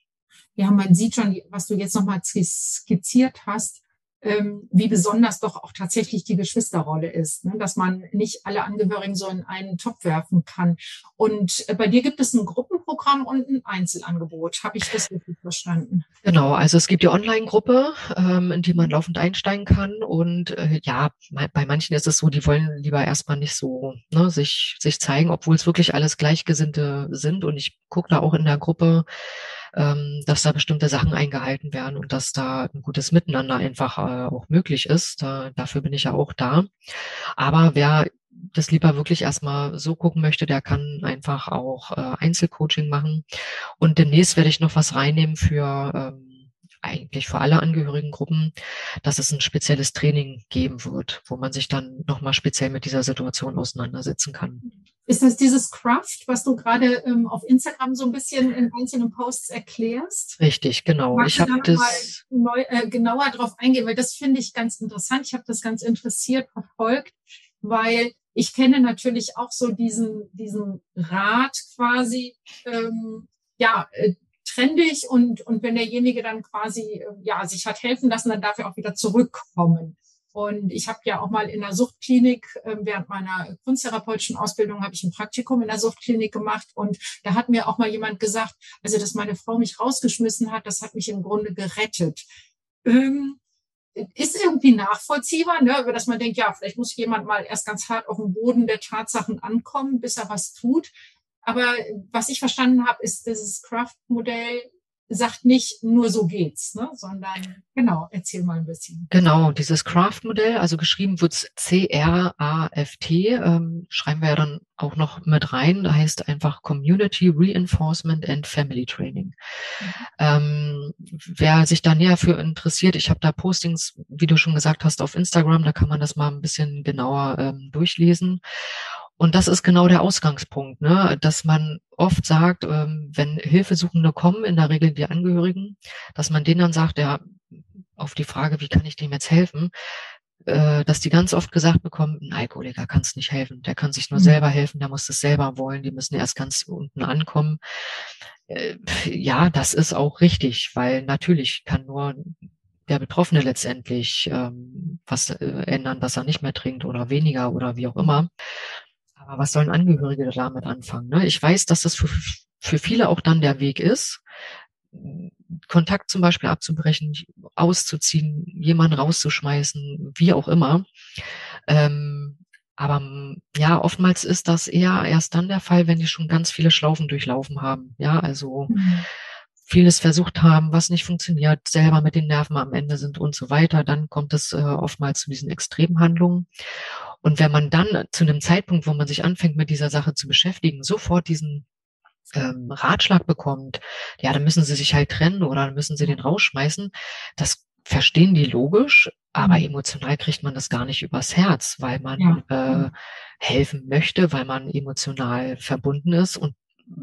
Ja, man sieht schon, was du jetzt nochmal skizziert hast, ähm, wie besonders doch auch tatsächlich die Geschwisterrolle ist, ne? dass man nicht alle Angehörigen so in einen Topf werfen kann. Und äh, bei dir gibt es ein Gruppenprogramm und ein Einzelangebot. Habe ich das richtig verstanden? Genau, also es gibt die Online-Gruppe, ähm, in die man laufend einsteigen kann. Und äh, ja, bei manchen ist es so, die wollen lieber erstmal nicht so ne, sich, sich zeigen, obwohl es wirklich alles Gleichgesinnte sind. Und ich gucke da auch in der Gruppe, ähm, dass da bestimmte Sachen eingehalten werden und dass da ein gutes Miteinander einfach äh, auch möglich ist. Da, dafür bin ich ja auch da. Aber wer das lieber wirklich erstmal so gucken möchte, der kann einfach auch äh, Einzelcoaching machen. Und demnächst werde ich noch was reinnehmen für ähm, eigentlich für alle Angehörigengruppen, dass es ein spezielles Training geben wird, wo man sich dann nochmal speziell mit dieser Situation auseinandersetzen kann. Ist das dieses Craft, was du gerade ähm, auf Instagram so ein bisschen in einzelnen Posts erklärst? Richtig, genau. Magst ich habe das neu, äh, genauer drauf eingehen, weil das finde ich ganz interessant. Ich habe das ganz interessiert verfolgt, weil ich kenne natürlich auch so diesen diesen Rat quasi. Ähm, ja, äh, trendig und, und wenn derjenige dann quasi äh, ja sich hat helfen lassen, dann darf er auch wieder zurückkommen. Und ich habe ja auch mal in der Suchtklinik, äh, während meiner kunsttherapeutischen Ausbildung, habe ich ein Praktikum in der Suchtklinik gemacht. Und da hat mir auch mal jemand gesagt, also dass meine Frau mich rausgeschmissen hat, das hat mich im Grunde gerettet. Ähm, ist irgendwie nachvollziehbar, ne, dass man denkt, ja, vielleicht muss jemand mal erst ganz hart auf dem Boden der Tatsachen ankommen, bis er was tut. Aber was ich verstanden habe, ist dieses Craft-Modell sagt nicht nur so geht's, ne? sondern genau, erzähl mal ein bisschen. Genau, dieses Craft-Modell, also geschrieben wird's C-R-A-F-T, ähm, schreiben wir ja dann auch noch mit rein, da heißt einfach Community Reinforcement and Family Training. Mhm. Ähm, wer sich da näher für interessiert, ich habe da Postings, wie du schon gesagt hast, auf Instagram, da kann man das mal ein bisschen genauer ähm, durchlesen. Und das ist genau der Ausgangspunkt, ne? dass man oft sagt, ähm, wenn Hilfesuchende kommen, in der Regel die Angehörigen, dass man denen dann sagt, ja, auf die Frage, wie kann ich dem jetzt helfen, äh, dass die ganz oft gesagt bekommen, ein Alkoholiker kann es nicht helfen, der kann sich nur mhm. selber helfen, der muss es selber wollen, die müssen erst ganz unten ankommen. Äh, ja, das ist auch richtig, weil natürlich kann nur der Betroffene letztendlich ähm, was äh, ändern, dass er nicht mehr trinkt oder weniger oder wie auch immer. Aber was sollen Angehörige damit anfangen? Ne? Ich weiß, dass das für, für viele auch dann der Weg ist. Kontakt zum Beispiel abzubrechen, auszuziehen, jemanden rauszuschmeißen, wie auch immer. Ähm, aber ja, oftmals ist das eher erst dann der Fall, wenn die schon ganz viele Schlaufen durchlaufen haben. Ja, also mhm. vieles versucht haben, was nicht funktioniert, selber mit den Nerven am Ende sind und so weiter. Dann kommt es äh, oftmals zu diesen Extremhandlungen. Und wenn man dann zu einem Zeitpunkt, wo man sich anfängt, mit dieser Sache zu beschäftigen, sofort diesen ähm, Ratschlag bekommt, ja, dann müssen sie sich halt trennen oder dann müssen sie den rausschmeißen, das verstehen die logisch, aber mhm. emotional kriegt man das gar nicht übers Herz, weil man ja. äh, mhm. helfen möchte, weil man emotional verbunden ist und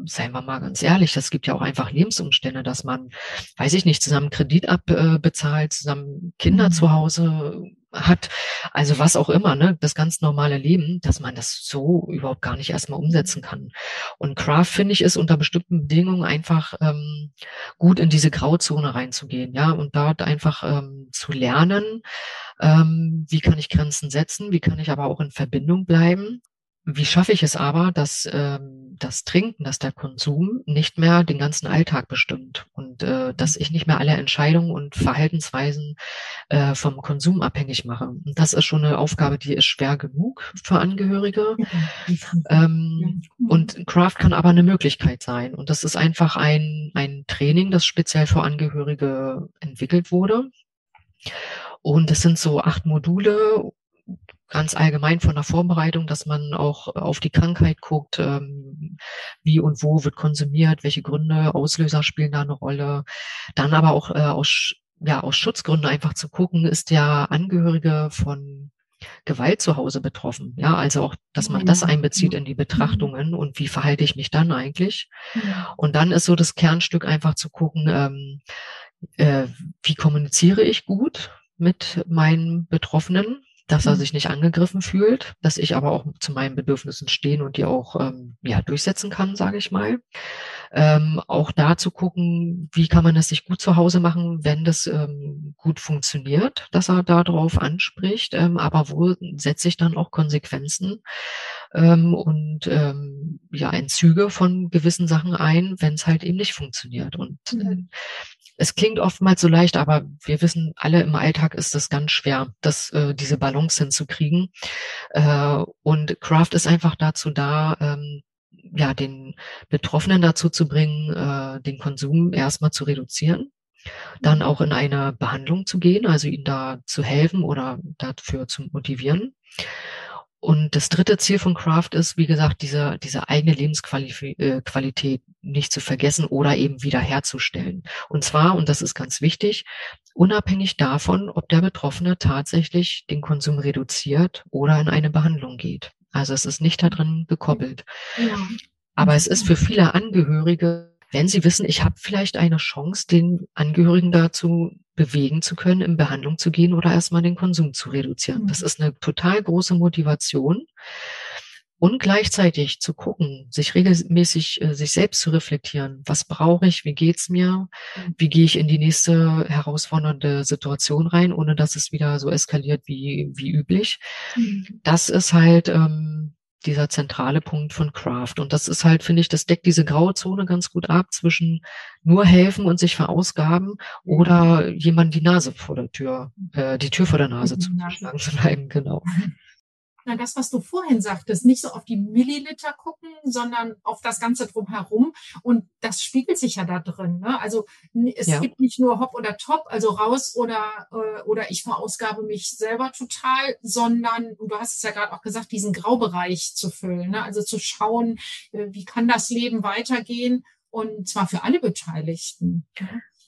seien wir mal ganz ehrlich, das gibt ja auch einfach Lebensumstände, dass man, weiß ich nicht, zusammen Kredit abbezahlt, zusammen Kinder mhm. zu Hause hat, also was auch immer, ne, das ganz normale Leben, dass man das so überhaupt gar nicht erstmal umsetzen kann. Und Craft, finde ich, ist unter bestimmten Bedingungen einfach ähm, gut in diese Grauzone reinzugehen, ja, und dort einfach ähm, zu lernen, ähm, wie kann ich Grenzen setzen, wie kann ich aber auch in Verbindung bleiben wie schaffe ich es aber, dass ähm, das Trinken, dass der Konsum nicht mehr den ganzen Alltag bestimmt und äh, dass ich nicht mehr alle Entscheidungen und Verhaltensweisen äh, vom Konsum abhängig mache. Und das ist schon eine Aufgabe, die ist schwer genug für Angehörige. Ähm, und Craft kann aber eine Möglichkeit sein. Und das ist einfach ein, ein Training, das speziell für Angehörige entwickelt wurde. Und es sind so acht Module ganz allgemein von der Vorbereitung, dass man auch auf die Krankheit guckt, ähm, wie und wo wird konsumiert, welche Gründe, Auslöser spielen da eine Rolle. Dann aber auch äh, aus, ja, aus Schutzgründen einfach zu gucken, ist der Angehörige von Gewalt zu Hause betroffen. Ja, also auch, dass man das einbezieht in die Betrachtungen und wie verhalte ich mich dann eigentlich. Und dann ist so das Kernstück einfach zu gucken, ähm, äh, wie kommuniziere ich gut mit meinen Betroffenen dass er mhm. sich nicht angegriffen fühlt, dass ich aber auch zu meinen Bedürfnissen stehen und die auch ähm, ja durchsetzen kann, sage ich mal. Ähm, auch da zu gucken, wie kann man es sich gut zu Hause machen, wenn das ähm, gut funktioniert, dass er darauf anspricht, ähm, aber wo setze ich dann auch Konsequenzen ähm, und ähm, ja Entzüge von gewissen Sachen ein, wenn es halt eben nicht funktioniert. Und äh, es klingt oftmals so leicht, aber wir wissen alle, im Alltag ist es ganz schwer, das, äh, diese Balance hinzukriegen. Äh, und Craft ist einfach dazu da, ähm, ja, den Betroffenen dazu zu bringen, äh, den Konsum erstmal zu reduzieren, dann auch in eine Behandlung zu gehen, also ihnen da zu helfen oder dafür zu motivieren. Und das dritte Ziel von Craft ist, wie gesagt, diese, diese eigene Lebensqualität äh, nicht zu vergessen oder eben wiederherzustellen. Und zwar, und das ist ganz wichtig, unabhängig davon, ob der Betroffene tatsächlich den Konsum reduziert oder in eine Behandlung geht. Also es ist nicht daran gekoppelt. Ja. Aber es ist für viele Angehörige wenn Sie wissen, ich habe vielleicht eine Chance, den Angehörigen dazu bewegen zu können, in Behandlung zu gehen oder erstmal den Konsum zu reduzieren. Das mhm. ist eine total große Motivation. Und gleichzeitig zu gucken, sich regelmäßig äh, sich selbst zu reflektieren. Was brauche ich? Wie geht's mir? Mhm. Wie gehe ich in die nächste herausfordernde Situation rein, ohne dass es wieder so eskaliert wie, wie üblich? Mhm. Das ist halt ähm, dieser zentrale Punkt von Craft. Und das ist halt, finde ich, das deckt diese graue Zone ganz gut ab zwischen nur helfen und sich verausgaben oder jemand die Nase vor der Tür, äh, die Tür vor der Nase zu schlagen zu bleiben, genau. Na, das, was du vorhin sagtest, nicht so auf die Milliliter gucken, sondern auf das Ganze drumherum. Und das spiegelt sich ja da drin. Ne? Also es ja. gibt nicht nur Hop oder Top, also raus oder, äh, oder ich verausgabe mich selber total, sondern, du hast es ja gerade auch gesagt, diesen Graubereich zu füllen. Ne? Also zu schauen, äh, wie kann das Leben weitergehen und zwar für alle Beteiligten.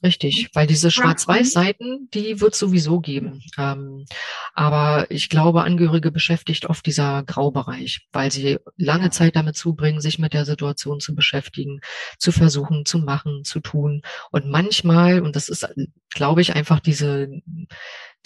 Richtig, weil diese Schwarz-Weiß-Seiten, die wird sowieso geben. Ähm, aber ich glaube, Angehörige beschäftigt oft dieser Graubereich, weil sie lange Zeit damit zubringen, sich mit der Situation zu beschäftigen, zu versuchen, zu machen, zu tun. Und manchmal, und das ist, glaube ich, einfach diese,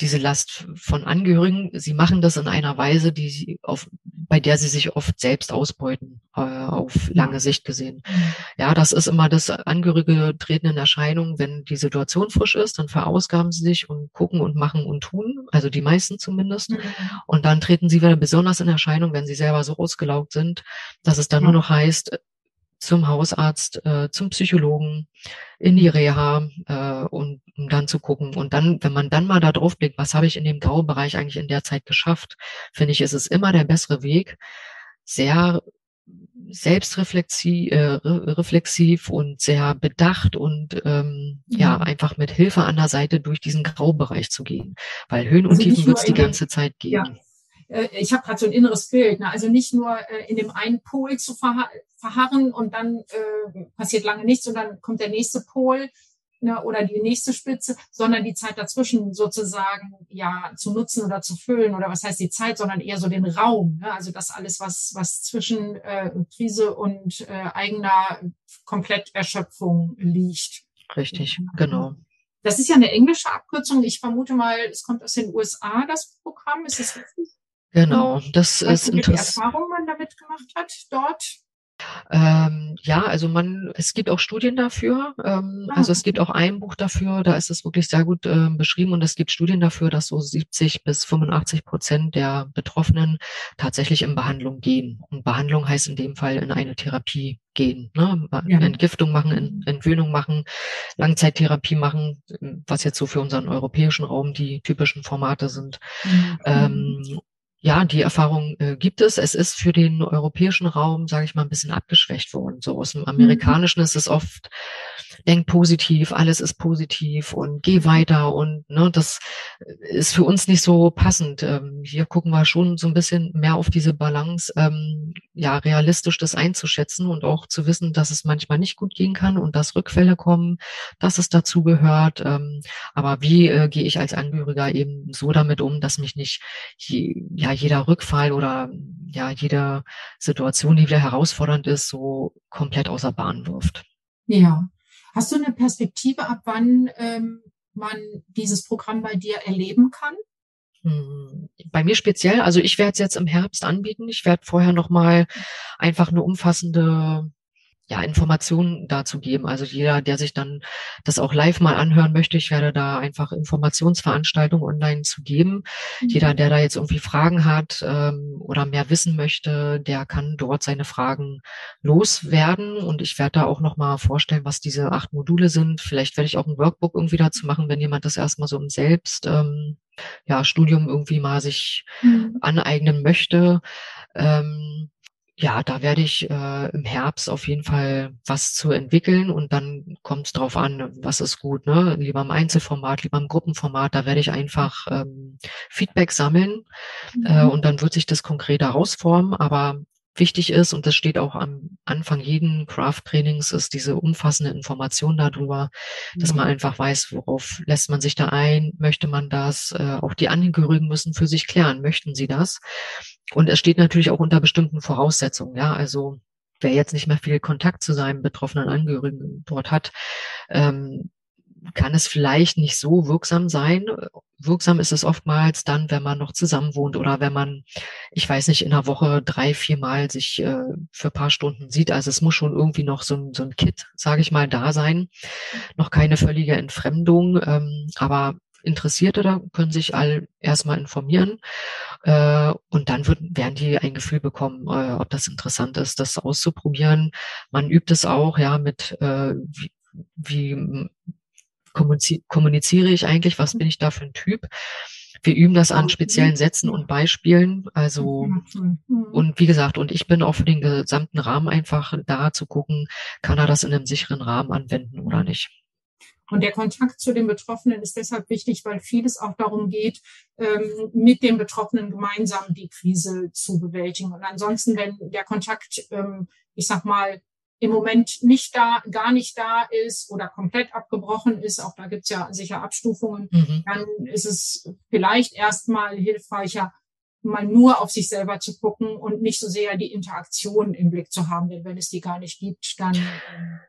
diese Last von Angehörigen. Sie machen das in einer Weise, die sie auf, bei der sie sich oft selbst ausbeuten, äh, auf lange Sicht gesehen. Mhm. Ja, das ist immer das Angehörige treten in Erscheinung, wenn die Situation frisch ist, dann verausgaben sie sich und gucken und machen und tun, also die meisten zumindest. Mhm. Und dann treten sie wieder besonders in Erscheinung, wenn sie selber so ausgelaugt sind, dass es dann nur noch heißt, zum Hausarzt, äh, zum Psychologen, in die Reha äh, und um dann zu gucken. Und dann, wenn man dann mal da drauf blickt, was habe ich in dem Graubereich eigentlich in der Zeit geschafft, finde ich, ist es immer der bessere Weg, sehr selbstreflexiv äh, reflexiv und sehr bedacht und ähm, mhm. ja einfach mit Hilfe an der Seite durch diesen Graubereich zu gehen, weil Höhen und also Tiefen wird es die ganze Zeit geben. Ja. Äh, ich habe gerade so ein inneres Bild, ne? also nicht nur äh, in dem einen Pol zu verha verharren und dann äh, passiert lange nichts und dann kommt der nächste Pol, ne, oder die nächste Spitze, sondern die Zeit dazwischen sozusagen ja zu nutzen oder zu füllen oder was heißt die Zeit, sondern eher so den Raum. Ne? Also das alles, was, was zwischen äh, Krise und äh, eigener Kompletterschöpfung liegt. Richtig, genau. Das ist ja eine englische Abkürzung. Ich vermute mal, es kommt aus den USA, das Programm. Ist das richtig? Genau, das weißt ist interessant. Erfahrung man damit gemacht hat dort? Ähm, ja, also man, es gibt auch Studien dafür. Ähm, ah. Also es gibt auch ein Buch dafür, da ist es wirklich sehr gut äh, beschrieben und es gibt Studien dafür, dass so 70 bis 85 Prozent der Betroffenen tatsächlich in Behandlung gehen. Und Behandlung heißt in dem Fall in eine Therapie gehen, ne? Ja. Entgiftung machen, Entwöhnung machen, Langzeittherapie machen, was jetzt so für unseren europäischen Raum die typischen Formate sind. Mhm. Ähm, ja, die Erfahrung äh, gibt es. Es ist für den europäischen Raum, sage ich mal, ein bisschen abgeschwächt worden. So aus dem mhm. amerikanischen mhm. ist es oft, denk positiv, alles ist positiv und geh weiter und ne, das ist für uns nicht so passend. Ähm, hier gucken wir schon so ein bisschen mehr auf diese Balance, ähm, ja, realistisch das einzuschätzen und auch zu wissen, dass es manchmal nicht gut gehen kann und dass Rückfälle kommen, dass es dazu gehört. Ähm, aber wie äh, gehe ich als Angehöriger eben so damit um, dass mich nicht ja jeder Rückfall oder ja jede Situation, die wieder herausfordernd ist, so komplett außer Bahn wirft. Ja. Hast du eine Perspektive, ab wann ähm, man dieses Programm bei dir erleben kann? Hm, bei mir speziell, also ich werde es jetzt im Herbst anbieten. Ich werde vorher nochmal einfach eine umfassende ja, Informationen dazu geben. Also jeder, der sich dann das auch live mal anhören möchte, ich werde da einfach Informationsveranstaltungen online zu geben. Mhm. Jeder, der da jetzt irgendwie Fragen hat ähm, oder mehr wissen möchte, der kann dort seine Fragen loswerden. Und ich werde da auch nochmal vorstellen, was diese acht Module sind. Vielleicht werde ich auch ein Workbook irgendwie dazu machen, wenn jemand das erstmal so im Selbst ähm, ja, Studium irgendwie mal sich mhm. aneignen möchte. Ähm, ja, da werde ich äh, im Herbst auf jeden Fall was zu entwickeln und dann kommt es drauf an, was ist gut, ne? Lieber im Einzelformat, lieber im Gruppenformat, da werde ich einfach ähm, Feedback sammeln äh, mhm. äh, und dann wird sich das konkret herausformen, aber wichtig ist, und das steht auch am Anfang jeden Craft-Trainings, ist diese umfassende Information darüber, dass man einfach weiß, worauf lässt man sich da ein, möchte man das, äh, auch die Angehörigen müssen für sich klären, möchten sie das. Und es steht natürlich auch unter bestimmten Voraussetzungen, ja, also wer jetzt nicht mehr viel Kontakt zu seinem betroffenen Angehörigen dort hat, ähm, kann es vielleicht nicht so wirksam sein. Wirksam ist es oftmals dann, wenn man noch zusammen wohnt oder wenn man, ich weiß nicht, in einer Woche drei, vier Mal sich äh, für paar Stunden sieht. Also es muss schon irgendwie noch so ein, so ein Kit, sage ich mal, da sein. Noch keine völlige Entfremdung, ähm, aber Interessierte da können sich all erstmal informieren äh, und dann wird, werden die ein Gefühl bekommen, äh, ob das interessant ist, das auszuprobieren. Man übt es auch ja mit äh, wie, wie kommuniziere ich eigentlich, was bin ich da für ein Typ. Wir üben das an speziellen Sätzen und Beispielen. Also, mhm. und wie gesagt, und ich bin auch für den gesamten Rahmen einfach da zu gucken, kann er das in einem sicheren Rahmen anwenden oder nicht. Und der Kontakt zu den Betroffenen ist deshalb wichtig, weil vieles auch darum geht, ähm, mit den Betroffenen gemeinsam die Krise zu bewältigen. Und ansonsten, wenn der Kontakt, ähm, ich sag mal, im Moment nicht da, gar nicht da ist oder komplett abgebrochen ist, auch da gibt's ja sicher Abstufungen, mhm. dann ist es vielleicht erstmal hilfreicher, mal nur auf sich selber zu gucken und nicht so sehr die Interaktion im Blick zu haben. Denn wenn es die gar nicht gibt, dann. Ähm,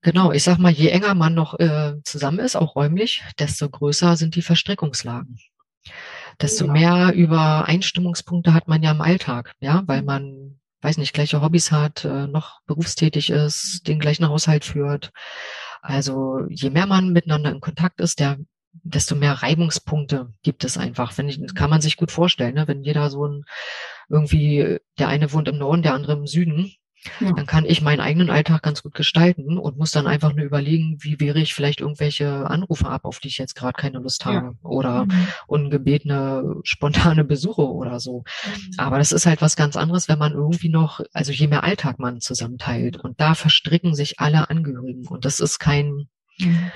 genau, ich sag mal, je enger man noch äh, zusammen ist, auch räumlich, desto größer sind die Verstrickungslagen. Desto ja. mehr Übereinstimmungspunkte hat man ja im Alltag, ja, weil mhm. man weiß nicht, gleiche Hobbys hat, äh, noch berufstätig ist, den gleichen Haushalt führt. Also je mehr man miteinander in Kontakt ist, der, desto mehr Reibungspunkte gibt es einfach. Wenn ich, kann man sich gut vorstellen, ne? wenn jeder so ein irgendwie, der eine wohnt im Norden, der andere im Süden, Ja. Dann kann ich meinen eigenen Alltag ganz gut gestalten und muss dann einfach nur überlegen, wie wehre ich vielleicht irgendwelche Anrufe ab, auf die ich jetzt gerade keine Lust habe. Ja. Oder mhm. ungebetene, spontane Besuche oder so. Mhm. Aber das ist halt was ganz anderes, wenn man irgendwie noch, also je mehr Alltag man zusammenteilt. Und da verstricken sich alle Angehörigen. Und das ist kein, mhm.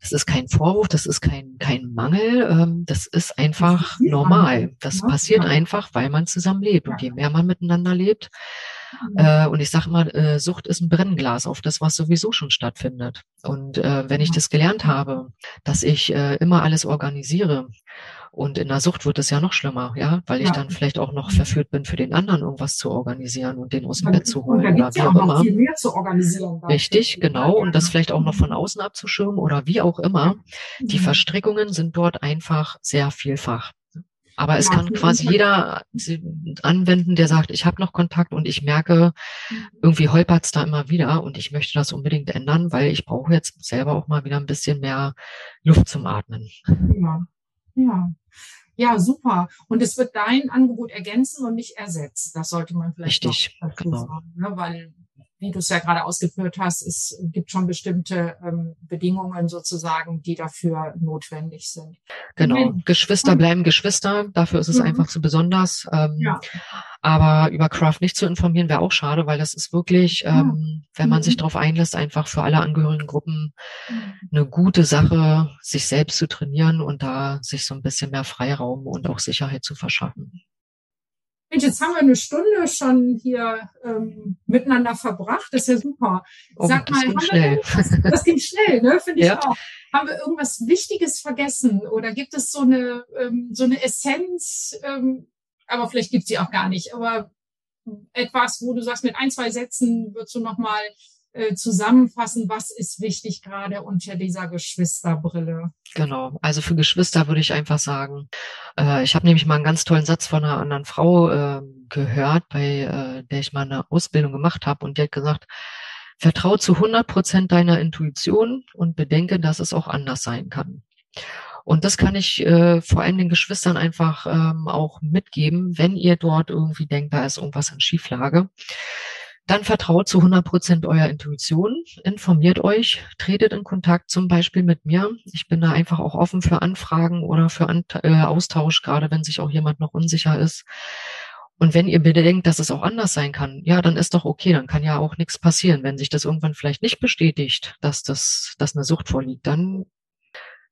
Das ist kein Vorwurf, das ist kein, kein Mangel, ähm, das ist einfach das normal. Das ja, passiert ja. einfach, weil man zusammen lebt. Und je mehr man miteinander lebt, mhm. äh, und ich sage mal, äh, Sucht ist ein Brennglas auf das, was sowieso schon stattfindet. Und äh, wenn ich das gelernt habe, dass ich immer alles organisiere und in der Sucht wird es ja noch schlimmer, ja, weil ich ja. dann vielleicht auch noch verführt bin, für den anderen irgendwas zu organisieren und den aus dem Bett zu holen oder wie ja auch immer. Viel mehr zu organisieren. Richtig, genau. Und das vielleicht auch noch von außen abzuschirmen oder wie auch immer. Die mhm. Verstrickungen sind dort einfach sehr vielfach. Aber es ja, kann quasi jeder anwenden, der sagt, ich habe noch Kontakt und ich merke, irgendwie holpert's da immer wieder und ich möchte das unbedingt ändern, weil ich brauche jetzt selber auch mal wieder ein bisschen mehr Luft zum Atmen. Ja. Ja. Ja, super. Und es wird dein Angebot ergänzen und nicht ersetzen. Das sollte man vielleicht Richtig, dazu genau. sagen, ne? weil wie du es ja gerade ausgeführt hast, es gibt schon bestimmte ähm, Bedingungen sozusagen, die dafür notwendig sind. Genau. Okay. Geschwister bleiben Geschwister. Dafür ist es mhm. einfach zu besonders. Ähm, ja. Aber über Craft nicht zu informieren, wäre auch schade, weil das ist wirklich, ja. ähm, wenn man mhm. sich darauf einlässt, einfach für alle angehörigen Gruppen mhm. eine gute Sache, sich selbst zu trainieren und da sich so ein bisschen mehr Freiraum und auch Sicherheit zu verschaffen. Jetzt haben wir eine Stunde schon hier ähm, miteinander verbracht. Das ist ja super. Oh, Sag mal, das ging schnell. das ging schnell, ne? Finde ich ja. auch. Haben wir irgendwas Wichtiges vergessen? Oder gibt es so eine, ähm, so eine Essenz, ähm, aber vielleicht gibt sie auch gar nicht, aber etwas, wo du sagst, mit ein, zwei Sätzen würdest du nochmal äh, zusammenfassen, was ist wichtig gerade unter dieser Geschwisterbrille? Genau, also für Geschwister würde ich einfach sagen, äh, ich habe nämlich mal einen ganz tollen Satz von einer anderen Frau äh, gehört, bei äh, der ich mal eine Ausbildung gemacht habe und die hat gesagt, vertraue zu 100 Prozent deiner Intuition und bedenke, dass es auch anders sein kann. Und das kann ich äh, vor allem den Geschwistern einfach ähm, auch mitgeben, wenn ihr dort irgendwie denkt, da ist irgendwas in Schieflage dann vertraut zu 100 Prozent eurer Intuition, informiert euch, tretet in Kontakt zum Beispiel mit mir. Ich bin da einfach auch offen für Anfragen oder für An äh, Austausch, gerade wenn sich auch jemand noch unsicher ist. Und wenn ihr bedenkt, dass es auch anders sein kann, ja, dann ist doch okay, dann kann ja auch nichts passieren. Wenn sich das irgendwann vielleicht nicht bestätigt, dass das, dass eine Sucht vorliegt, dann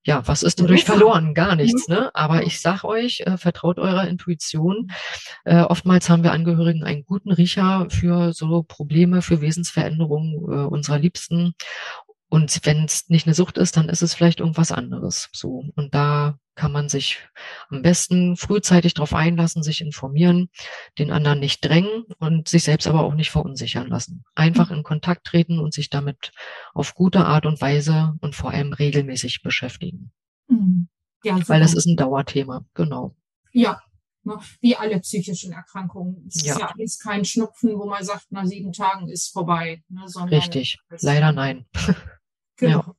ja, was ist dadurch verloren? Gar nichts, ne? Aber ich sag euch, äh, vertraut eurer Intuition. Äh, oftmals haben wir Angehörigen einen guten Riecher für so Probleme, für Wesensveränderungen äh, unserer Liebsten. Und wenn es nicht eine Sucht ist, dann ist es vielleicht irgendwas anderes. So. Und da kann man sich am besten frühzeitig darauf einlassen, sich informieren, den anderen nicht drängen und sich selbst aber auch nicht verunsichern lassen. Einfach in Kontakt treten und sich damit auf gute Art und Weise und vor allem regelmäßig beschäftigen. Mhm. Ja, Weil das ist ein Dauerthema, genau. Ja, ne, wie alle psychischen Erkrankungen. Es ja. ist ja alles kein Schnupfen, wo man sagt, nach sieben Tagen ist vorbei. Ne, Richtig, leider nein. Genau.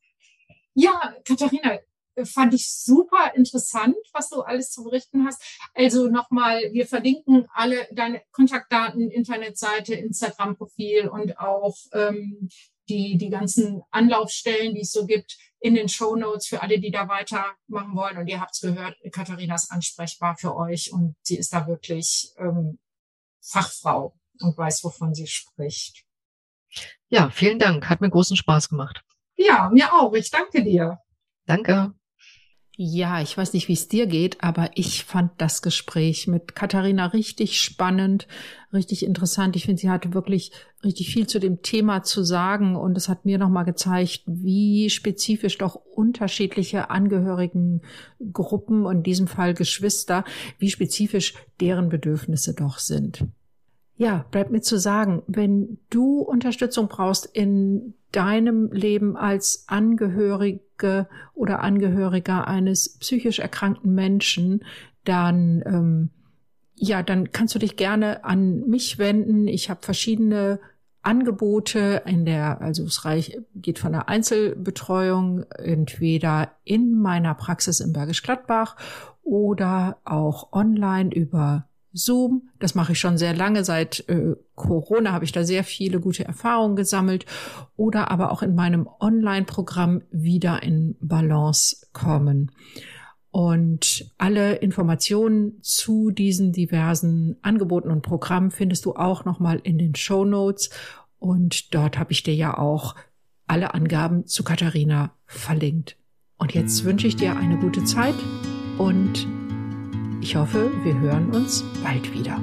Ja. ja, Katharina, fand ich super interessant, was du alles zu berichten hast. Also nochmal, wir verlinken alle deine Kontaktdaten, Internetseite, Instagram-Profil und auch ähm, die, die ganzen Anlaufstellen, die es so gibt, in den Show Notes für alle, die da weitermachen wollen. Und ihr habt es gehört, Katharina ist ansprechbar für euch und sie ist da wirklich ähm, Fachfrau und weiß, wovon sie spricht. Ja, vielen Dank. Hat mir großen Spaß gemacht. Ja, mir auch. Ich danke dir. Danke. Ja, ich weiß nicht, wie es dir geht, aber ich fand das Gespräch mit Katharina richtig spannend, richtig interessant. Ich finde, sie hatte wirklich richtig viel zu dem Thema zu sagen und es hat mir nochmal gezeigt, wie spezifisch doch unterschiedliche Angehörigengruppen und in diesem Fall Geschwister, wie spezifisch deren Bedürfnisse doch sind. Ja, bleibt mir zu sagen, wenn du Unterstützung brauchst in deinem Leben als Angehörige oder Angehöriger eines psychisch erkrankten Menschen, dann ähm, ja, dann kannst du dich gerne an mich wenden. Ich habe verschiedene Angebote in der, also es reich, geht von der Einzelbetreuung entweder in meiner Praxis in Bergisch Gladbach oder auch online über Zoom. Das mache ich schon sehr lange. Seit äh, Corona habe ich da sehr viele gute Erfahrungen gesammelt. Oder aber auch in meinem Online-Programm wieder in Balance kommen. Und alle Informationen zu diesen diversen Angeboten und Programmen findest du auch nochmal in den Show Notes. Und dort habe ich dir ja auch alle Angaben zu Katharina verlinkt. Und jetzt wünsche ich dir eine gute Zeit und ich hoffe, wir hören uns bald wieder.